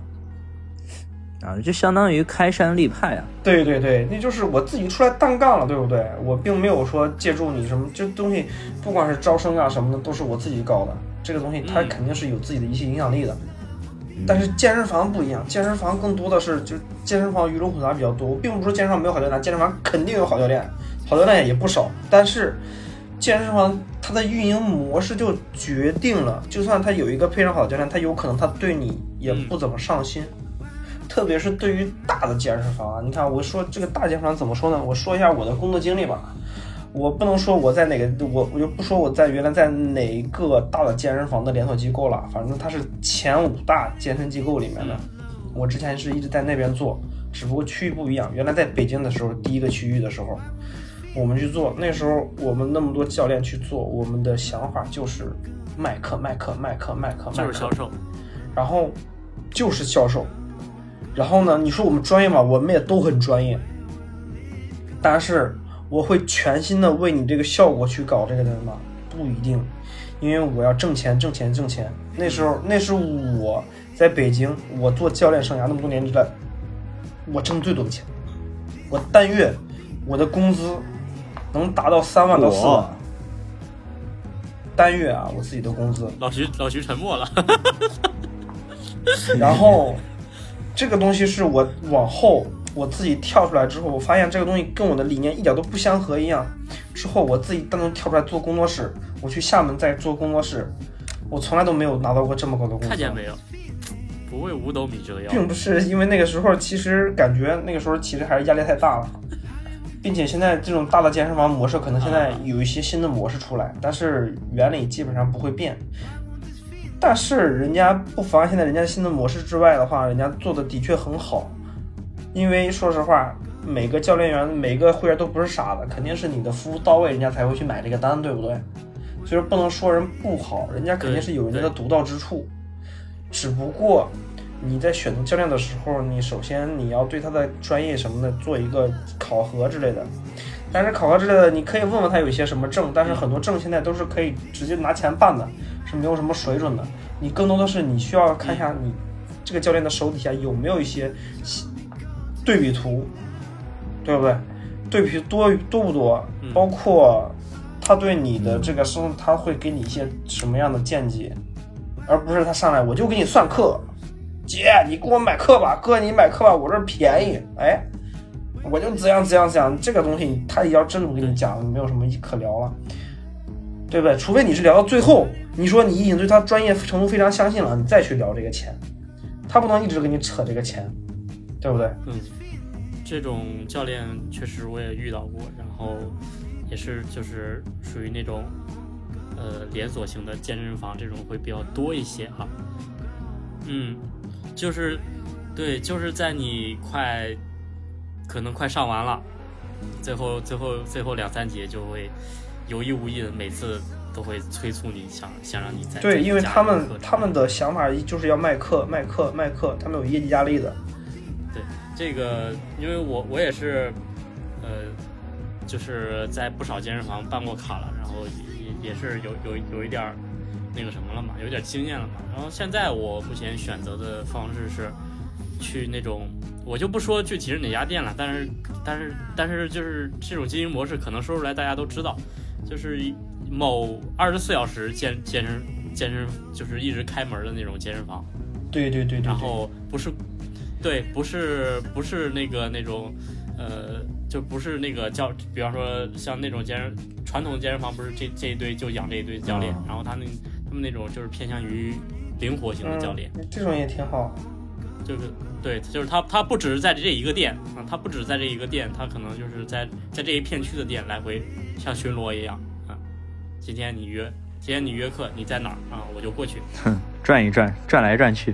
啊，就相当于开山立派啊！对对对，那就是我自己出来单干了，对不对？我并没有说借助你什么，这东西不管是招生啊什么的，都是我自己搞的。这个东西它肯定是有自己的一些影响力的。但是健身房不一样，健身房更多的是就健身房鱼龙混杂比较多。我并不是说健身房没有好教练，健身房肯定有好教练，好教练也不少。但是健身房它的运营模式就决定了，就算他有一个非常好的教练，他有可能他对你也不怎么上心。特别是对于大的健身房啊，你看我说这个大健身房怎么说呢？我说一下我的工作经历吧。我不能说我在哪个，我我就不说我在原来在哪个大的健身房的连锁机构了，反正它是前五大健身机构里面的。我之前是一直在那边做，只不过区域不一样。原来在北京的时候，第一个区域的时候，我们去做，那时候我们那么多教练去做，我们的想法就是卖课卖课卖课卖课，就是销售，然后就是销售。然后呢？你说我们专业吗？我们也都很专业，但是我会全心的为你这个效果去搞这个的吗？不一定，因为我要挣钱，挣钱，挣钱。那时候，那是我在北京，我做教练生涯那么多年之来，我挣最多的钱。我单月我的工资能达到三万到四万，单月啊，我自己的工资。老徐，老徐沉默了。然后。这个东西是我往后我自己跳出来之后，我发现这个东西跟我的理念一点都不相合一样。之后我自己单独跳出来做工作室，我去厦门再做工作室，我从来都没有拿到过这么高的工资。看见没有？不为五斗米折腰。并不是因为那个时候，其实感觉那个时候其实还是压力太大了，并且现在这种大的健身房模式可能现在有一些新的模式出来，但是原理基本上不会变。但是人家不妨现在人家新的模式之外的话，人家做的的确很好。因为说实话，每个教练员、每个会员都不是傻子，肯定是你的服务到位，人家才会去买这个单，对不对？所以说不能说人不好，人家肯定是有人家的独到之处。只不过你在选择教练的时候，你首先你要对他的专业什么的做一个考核之类的。但是考核之类的，你可以问问他有一些什么证，但是很多证现在都是可以直接拿钱办的。是没有什么水准的，你更多的是你需要看一下你这个教练的手底下有没有一些对比图，对不对？对比多多不多？包括他对你的这个生，他会给你一些什么样的见解，而不是他上来我就给你算课，姐你给我买课吧，哥你买课吧，我这便宜，哎，我就怎样怎样怎样，这个东西他要真的跟你讲，没有什么可聊了。对不对？除非你是聊到最后，你说你已经对他专业程度非常相信了，你再去聊这个钱，他不能一直跟你扯这个钱，对不对？嗯，这种教练确实我也遇到过，然后也是就是属于那种呃连锁型的健身房，这种会比较多一些哈。嗯，就是对，就是在你快可能快上完了，最后最后最后两三节就会。有意无意的，每次都会催促你，想想让你再对，因为他们他们的想法就是要卖课、卖课、卖课，他们有业绩压力的。对，这个因为我我也是，呃，就是在不少健身房办过卡了，然后也也是有有有一点儿那个什么了嘛，有点经验了嘛。然后现在我目前选择的方式是去那种。我就不说具体是哪家店了，但是，但是，但是就是这种经营模式，可能说出来大家都知道，就是某二十四小时健健身健身，就是一直开门的那种健身房。对对对对。然后不是，对，不是不是那个那种，呃，就不是那个教，比方说像那种健身传统健身房，不是这这一堆就养这一堆教练，然后他那他们那种就是偏向于灵活型的教练，这种也挺好。就是对，就是他，他不只是在这一个店啊，他不只是在这一个店，他可能就是在在这一片区的店来回像巡逻一样啊。今天你约，今天你约课，你在哪儿啊？我就过去，转一转，转来转去。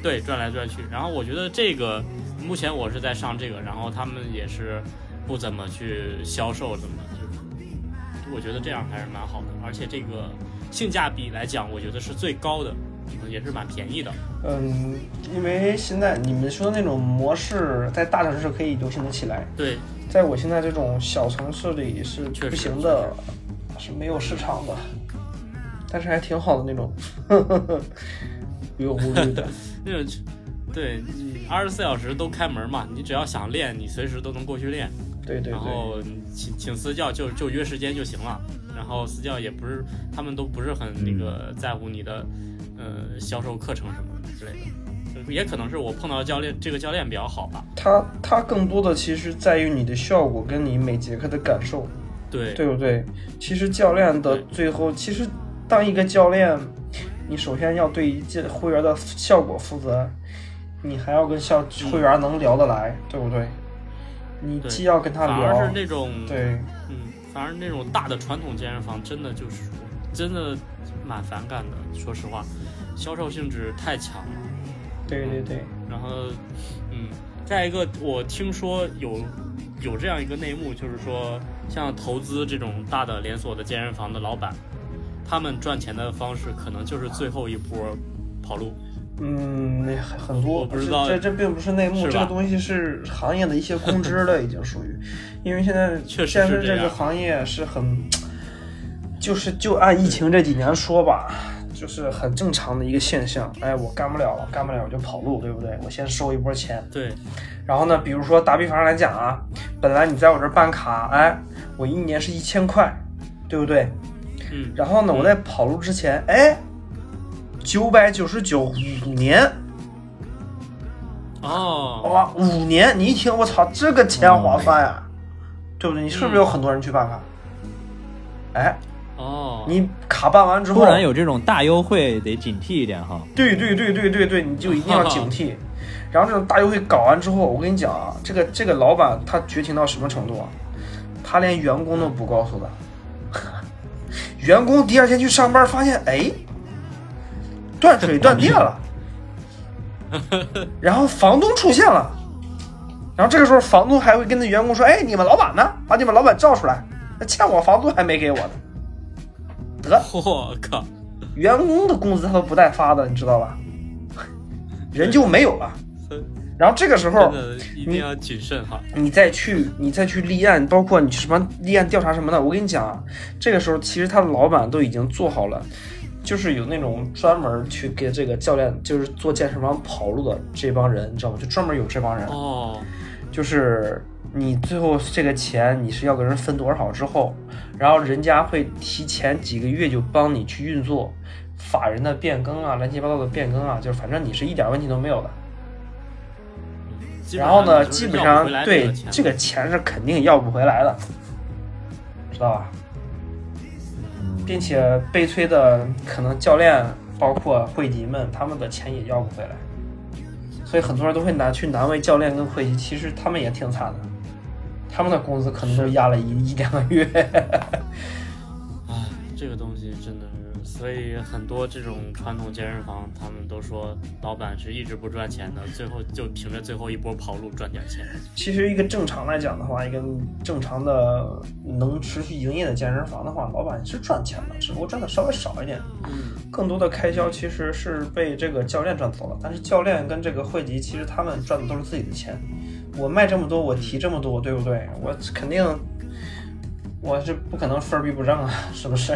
对，转来转去。然后我觉得这个目前我是在上这个，然后他们也是不怎么去销售什么，就我觉得这样还是蛮好的，而且这个性价比来讲，我觉得是最高的，也是蛮便宜的。嗯，因为现在你们说的那种模式在大城市可以流行的起来，对，在我现在这种小城市里是确实不行的，是没有市场的，但是还挺好的那种，不用顾虑的。那种对，二十四小时都开门嘛，你只要想练，你随时都能过去练。对对对，然后你请请私教就就约时间就行了，然后私教也不是他们都不是很那个在乎你的呃销售课程什么之类的，也可能是我碰到教练这个教练比较好吧。他他更多的其实在于你的效果跟你每节课的感受，对对不对？其实教练的最后，其实当一个教练，你首先要对一届会员的效果负责，你还要跟校会员能聊得来，对不对？你既要跟他反聊，而是那种对，嗯，反而那种大的传统健身房真的就是真的蛮反感的，说实话，销售性质太强了。对对对，然后，嗯，再一个，我听说有有这样一个内幕，就是说，像投资这种大的连锁的健身房的老板，他们赚钱的方式可能就是最后一波跑路。嗯，那很很多，我不知道这这并不是内幕，是这个东西是行业的一些公知了，已经属于，因为现在确实健身这个行业是很，就是就按疫情这几年说吧，就是很正常的一个现象。哎，我干不了了，干不了我就跑路，对不对？我先收一波钱，对，然后呢，比如说打比方来讲啊，本来你在我这办卡，哎，我一年是一千块，对不对？嗯，然后呢，我在跑路之前，哎，九百九十九五年。哦，哇，五年！你一听，我操，这个钱划算呀，对不对？你是不是有很多人去办卡？哎，哦，你卡办完之后，突然有这种大优惠，得警惕一点哈。对对对对对对，你就一定要警惕。然后这种大优惠搞完之后，我跟你讲啊，这个这个老板他绝情到什么程度啊？他连员工都不告诉的，员工第二天去上班发现，哎，断水断电了，然后房东出现了，然后这个时候房东还会跟那员工说，哎，你们老板呢？把你们老板叫出来，那欠我房租还没给我呢。得，我靠，员工的工资他都不带发的，你知道吧？人就没有了。然后这个时候一定要谨慎哈。你再去你再去立案，包括你什么立案调查什么的，我跟你讲啊，这个时候其实他的老板都已经做好了，就是有那种专门去给这个教练，就是做健身房跑路的这帮人，你知道吗？就专门有这帮人，哦，就是你最后这个钱你是要跟人分多少之后，然后人家会提前几个月就帮你去运作法人的变更啊，乱七八糟的变更啊，就是反正你是一点问题都没有的。然后呢，基本上对这个钱是肯定要不回来的，知道吧？并且悲催的可能教练包括会籍们，他们的钱也要不回来，所以很多人都会拿去难为教练跟会籍，其实他们也挺惨的，他们的工资可能都压了一一两个月。啊，这个东西真的，所以很多这种传统健身房，他们都说老板是一直不赚钱的，最后就凭着最后一波跑路赚点钱。其实一个正常来讲的话，一个正常的能持续营业的健身房的话，老板是赚钱的，只不过赚的稍微少一点。嗯，更多的开销其实是被这个教练赚走了，但是教练跟这个会籍其实他们赚的都是自己的钱。我卖这么多，我提这么多，对不对？我肯定我是不可能分儿逼不挣啊，是不是？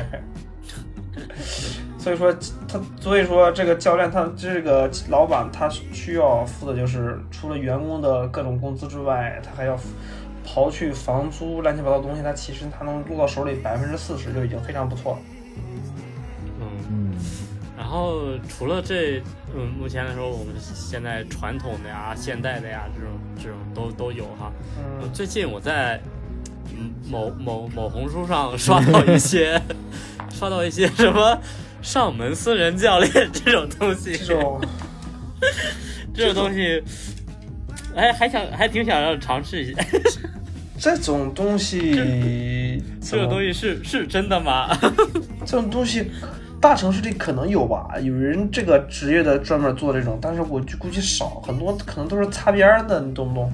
所以说他，所以说这个教练他这个老板他需要付的就是除了员工的各种工资之外，他还要刨去房租乱七八糟的东西，他其实他能落到手里百分之四十就已经非常不错了。嗯，嗯，然后除了这，嗯，目前来说，我们现在传统的呀、现代的呀，这种这种都都有哈。嗯，最近我在嗯某某某红书上刷到一些，刷到一些什么上门私人教练这种东西，这种。这种东西，哎，还想还挺想要尝试一下，这种东西，这种东西是是真的吗？这种东西大城市里可能有吧，有人这个职业的专门做这种，但是我就估计少，很多可能都是擦边儿的，你懂不懂？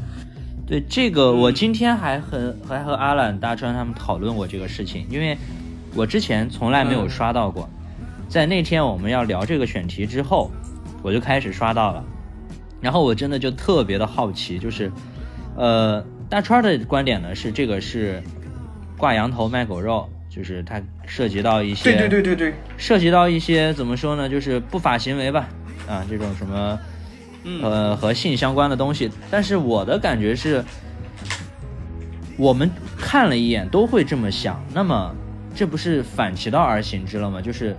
对这个，我今天还和还和阿懒、大川他们讨论过这个事情，因为我之前从来没有刷到过，在那天我们要聊这个选题之后，我就开始刷到了，然后我真的就特别的好奇，就是，呃，大川的观点呢是这个是挂羊头卖狗肉，就是它涉及到一些对对对对对，涉及到一些怎么说呢，就是不法行为吧，啊，这种什么，嗯。呃，和性相关的东西。但是我的感觉是，我们看了一眼都会这么想，那么这不是反其道而行之了吗？就是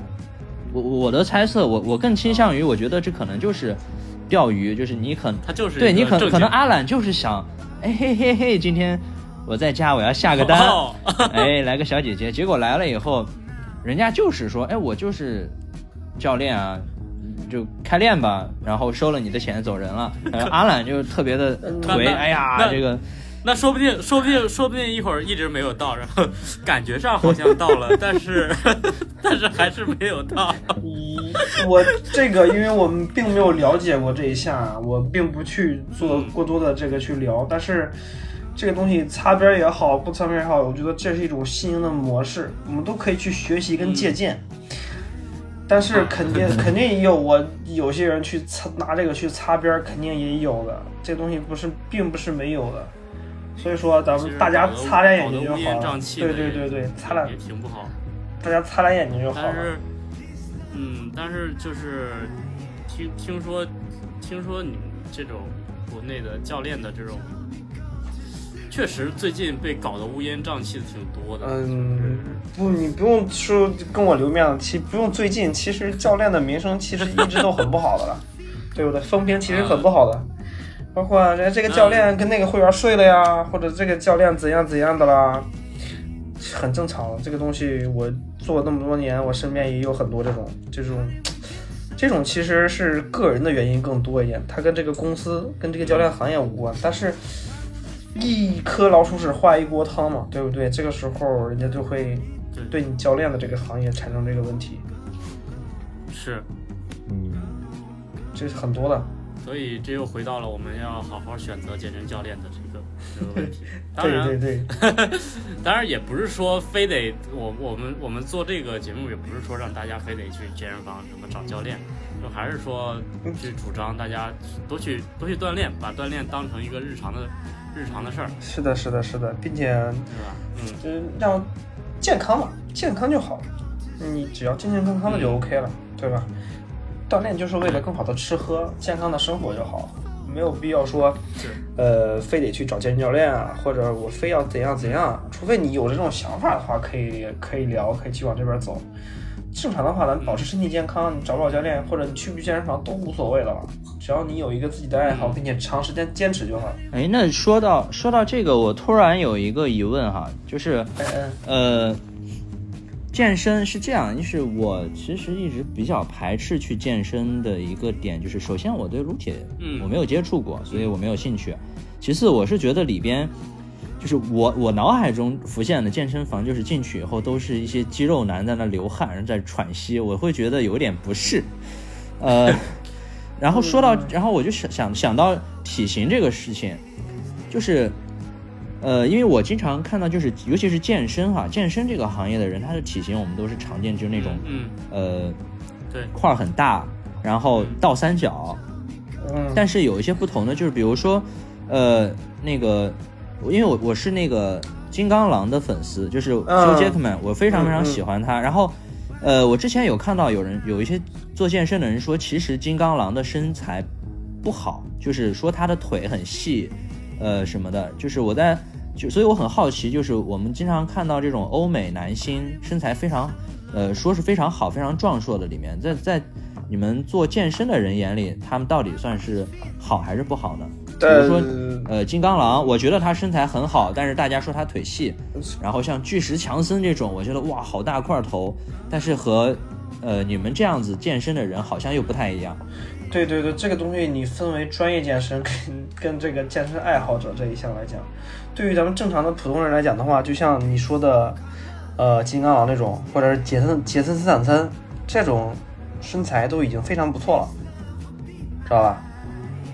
我我的猜测，我我更倾向于，我觉得这可能就是钓鱼，就是你可他就是对你可可能阿懒就是想，哎嘿嘿嘿，今天我在家我要下个单，哦 哎，来个小姐姐，结果来了以后，人家就是说，哎，我就是教练啊，就开练吧，然后收了你的钱走人了。然后阿懒就特别的颓，哎呀，这个那说不定，说不定，说不定一会儿一直没有到，然后 感觉上好像到了，但是 但是还是没有到。一我这个，因为我们并没有了解过这一项，我并不去做过多的这个去聊，但是。这个东西擦边也好，不擦边也好，我觉得这是一种新型的模式，我们都可以去学习跟借鉴。但是肯定肯定也有我有些人去擦拿这个去擦边儿，肯定也有的。这东西不是并不是没有的，所以说咱们大家擦亮眼睛乌烟好了瘴。气的对对对对，擦亮也挺不好。大家擦亮眼睛就好了。但是，嗯，但是就是听听说，听说你们这种国内的教练的这种，确实最近被搞得乌烟瘴气的挺多的。嗯，不，你不用说跟我留面子，其不用最近，其实教练的名声其实一直都很不好的了，对不对？风评其实很不好的，包括人家这个教练跟那个会员睡了呀，或者这个教练怎样怎样的啦，很正常。这个东西我做了那么多年，我身边也有很多这种这种。这种其实是个人的原因更多一点，它跟这个公司、跟这个教练行业无关。但是，一颗老鼠屎坏一锅汤嘛，对不对？这个时候人家就会对对你教练的这个行业产生这个问题，是，嗯，这是很多的。所以这又回到了我们要好好选择健身教练的这个这个问题。当然，对对对，当然也不是说非得我我们我们做这个节目，也不是说让大家非得去健身房什么找教练，就还是说去主张大家多去多去锻炼，把锻炼当成一个日常的日常的事儿，是的，是的，是的，并且对吧？嗯，就是让健康嘛，健康就好了。你只要健健康康的就 OK 了，对吧？锻炼就是为了更好的吃喝、健康的生活就好，没有必要说，呃，非得去找健身教练啊，或者我非要怎样怎样，除非你有这种想法的话，可以可以聊，可以去往这边走。正常的话，咱保持身体健康，你找不找教练，或者你去不去健身房都无所谓了吧，只要你有一个自己的爱好，并且长时间坚持就好。哎，那说到说到这个，我突然有一个疑问哈，就是嗯嗯，呃，健身是这样，就是我其实一直比较排斥去健身的一个点，就是首先我对撸铁嗯我没有接触过，所以我没有兴趣。其次，我是觉得里边就是我我脑海中浮现的健身房，就是进去以后都是一些肌肉男在那流汗，然后在喘息，我会觉得有点不适。呃，然后说到，然后我就想想想到体型这个事情，就是。呃，因为我经常看到，就是尤其是健身哈，健身这个行业的人，他的体型我们都是常见，就是那种嗯，呃对，块儿很大，然后倒三角。嗯，但是有一些不同的，就是比如说，呃，那个，因为我我是那个金刚狼的粉丝，就是 Hugh Jackman，、我非常非常喜欢他。然后，呃，我之前有看到有人有一些做健身的人说，其实金刚狼的身材不好，就是说他的腿很细，呃什么的。就是我在就所以我很好奇，就是我们经常看到这种欧美男星身材非常，呃，说是非常好、非常壮硕的里面，在在你们做健身的人眼里，他们到底算是好还是不好呢？比如说，呃，金刚狼，我觉得他身材很好，但是大家说他腿细。然后像巨石强森这种，我觉得哇，好大块头，但是和呃你们这样子健身的人好像又不太一样。对对对，这个东西你分为专业健身跟跟这个健身爱好者这一项来讲，对于咱们正常的普通人来讲的话，就像你说的，呃，金刚狼那种，或者是杰森杰森斯坦森这种身材都已经非常不错了，知道吧？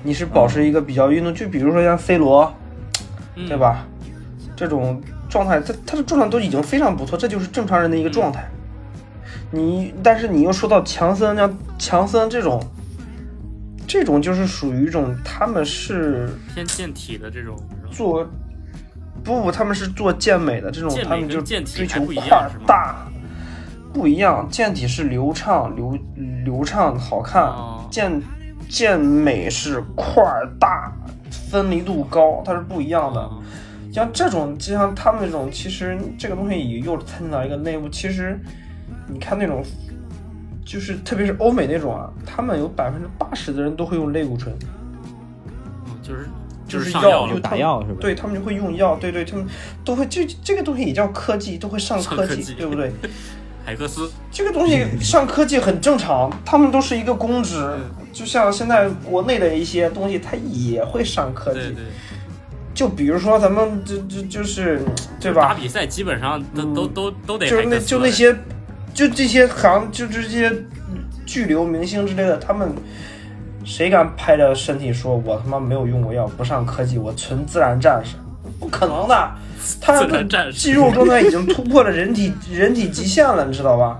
你是保持一个比较运动，就比如说像 C 罗，嗯对？吧？这种状态，他他的状态都已经非常不错，这就是正常人的一个状态。你但是你又说到强森，像强森这种，这种就是属于一种他们是偏健体的这种，做不不，他们是做健美的这种，他们就追求块大，不一样。健体是流畅流流畅好看，哦健健美是块儿大，分离度高，它是不一样的。哦像这种，就像他们这种，其实这个东西也又参进到一个内部。其实你看那种，就是特别是欧美那种啊，他们有百分之八十的人都会用类固醇。嗯就是就是上药就打药是吧？对他们就会用药，对对，他们都会这这个东西也叫科技，都会上科技，科技对不对？海克斯，这个东西上科技很正常，他们都是一个公职，嗯就像现在国内的一些东西，它也会上科技。对对，就比如说咱们就就就是对吧？打比赛基本上都嗯都都都得就是那海克斯就那些就这些行就这些巨流明星之类的，他们谁敢拍着身体说我他妈没有用过药，不上科技，我纯自然战士？不可能的，他自然战士肌肉状态已经突破了人体人体极限了，你知道吧？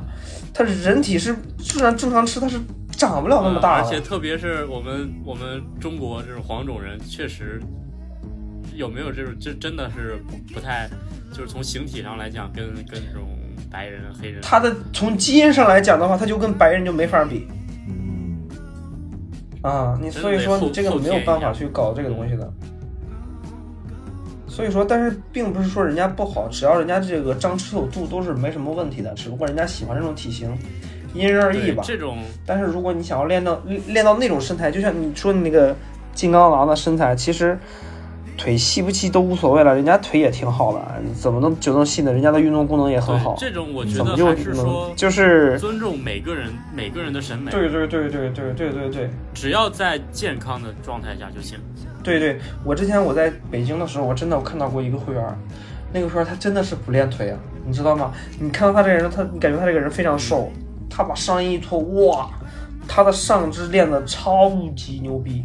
他人体是虽然正常吃，它是长不了那么大的。嗯而且特别是我们我们中国这种黄种人，确实有没有这种，这真的是不太，就是从形体上来讲，跟跟这种白人、黑人，他的从基因上来讲的话，他就跟白人就没法比嗯，啊！你所以说你这个没有办法去搞这个东西的。所以说，但是并不是说人家不好，只要人家这个张弛有度都是没什么问题的，只不过人家喜欢这种体型，因人而异吧。这种但是如果你想要练到练到那种身材，就像你说你那个金刚狼的身材，其实腿细不细都无所谓了，人家腿也挺好的，怎么能就能细呢？人家的运动功能也很好，这种，我觉得还是说就是尊重每个人每个人的审美，对对对对对对对对只要在健康的状态下就行。对对，我之前我在北京的时候，我真的我看到过一个会员，那个时候他真的是不练腿啊，你知道吗？你看到他这个人，他你感觉他这个人非常瘦，他把上衣一脱，哇，他的上肢练的超级牛逼，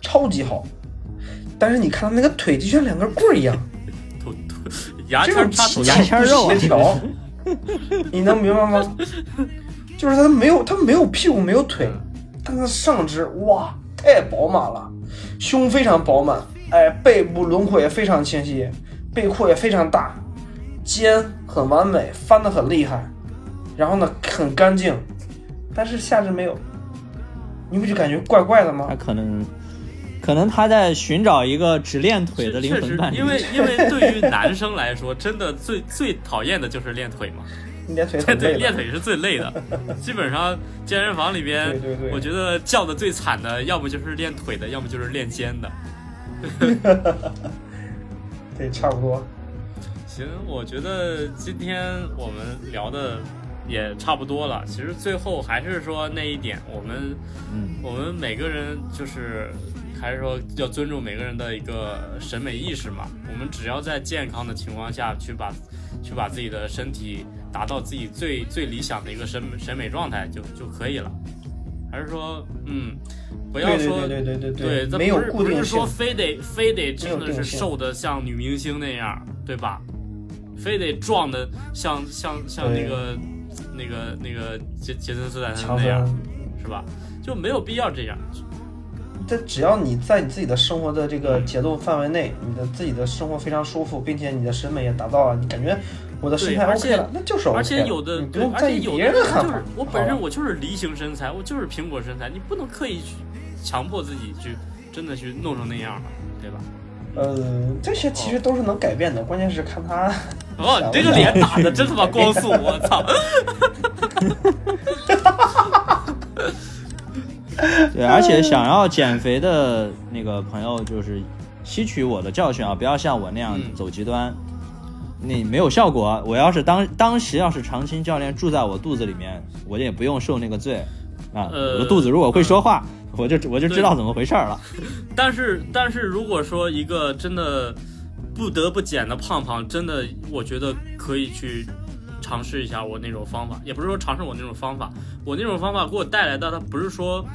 超级好。但是你看他那个腿就像两根棍儿一样，头头牙这种签插头牙签肉啊不协调，你能明白吗？就是他没有他没有屁股没有腿，但他上肢哇太饱满了，胸非常饱满，哎背部轮廓也非常清晰，背阔也非常大，肩很完美，翻的很厉害，然后呢很干净，但是下肢没有，你不就感觉怪怪的吗？他？可能可能他在寻找一个只练腿的灵确实魂伴，侣，因为因为对于男生来说，真的最最讨厌的就是练腿嘛。练腿对对，练腿是最累的。基本上健身房里边，对对对我觉得叫的最惨的，要么就是练腿的，要么就是练肩的。对，差不多。行，我觉得今天我们聊的也差不多了。其实最后还是说那一点，我们嗯，我们每个人就是还是说要尊重每个人的一个审美意识嘛。我们只要在健康的情况下去把去把自己的身体达到自己最最理想的一个审审美状态就就可以了。还是说，嗯，不要对说对对对对对，咱没有不是固定性不是说。非得非得真的是瘦的像女明星那样，对吧？非得壮的像像像那个那个那个杰杰森斯坦森那样，是吧？就没有必要这样。这只要你在你自己的生活的这个节奏范围内，你的自己的生活非常舒服，并且你的审美也达到了，你感觉我的身材而 OK 且了，那就是 OK 了。而且有的而且有的就是。我本身我就是梨形身材，我就是苹果身材，你不能刻意去强迫自己去真的去弄成那样了，对吧？呃，这些其实都是能改变的，关键是看他。哦，你这个脸打的真他妈光 速，我操！对，而且想要减肥的那个朋友，就是吸取我的教训啊，不要像我那样嗯走极端。你没有效果，我要是当当时要是长青教练住在我肚子里面，我也不用受那个罪啊。呃我的肚子如果会说话，我就我就知道怎么回事儿了。但是但是如果说一个真的不得不减的胖胖，真的我觉得可以去尝试一下我那种方法，也不是说尝试我那种方法，我那种方法给我带来的，它不是说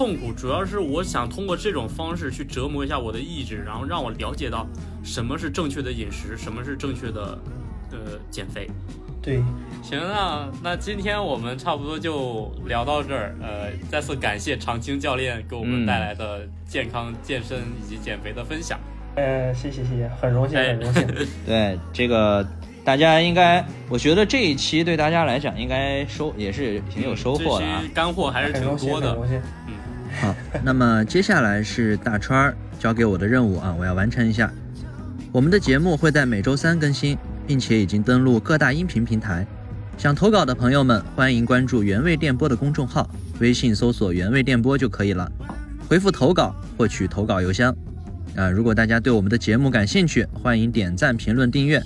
痛苦，主要是我想通过这种方式去折磨一下我的意志，然后让我了解到什么是正确的饮食，什么是正确的呃减肥。对，行那那今天我们差不多就聊到这儿。呃，再次感谢长青教练给我们带来的健康、健身以及减肥的分享。呃，谢谢谢谢，很荣幸哎很荣幸。对这个，大家应该，我觉得这一期对大家来讲应该收也是挺有收获的啊这。期干货还是挺多的。很荣幸。好，那么接下来是大川儿交给我的任务啊，我要完成一下。我们的节目会在每周三更新，并且已经登录各大音频平台。想投稿的朋友们，欢迎关注原味电波的公众号，微信搜索“原味电波”就可以了。回复投稿获取投稿邮箱。啊，如果大家对我们的节目感兴趣，欢迎点赞、评论、订阅。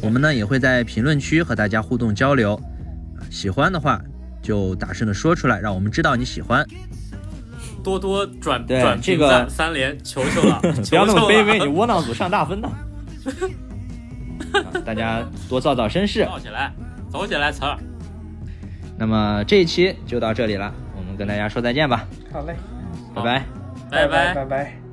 我们呢也会在评论区和大家互动交流。啊喜欢的话就大声的说出来，让我们知道你喜欢。多多转对转评这个三连，求求了，不要那么卑微，你窝囊组上大分呢。啊大家多造造声势。造起来，走起来，词儿。那么这一期就到这里了，我们跟大家说再见吧，好嘞，拜拜。拜拜拜拜。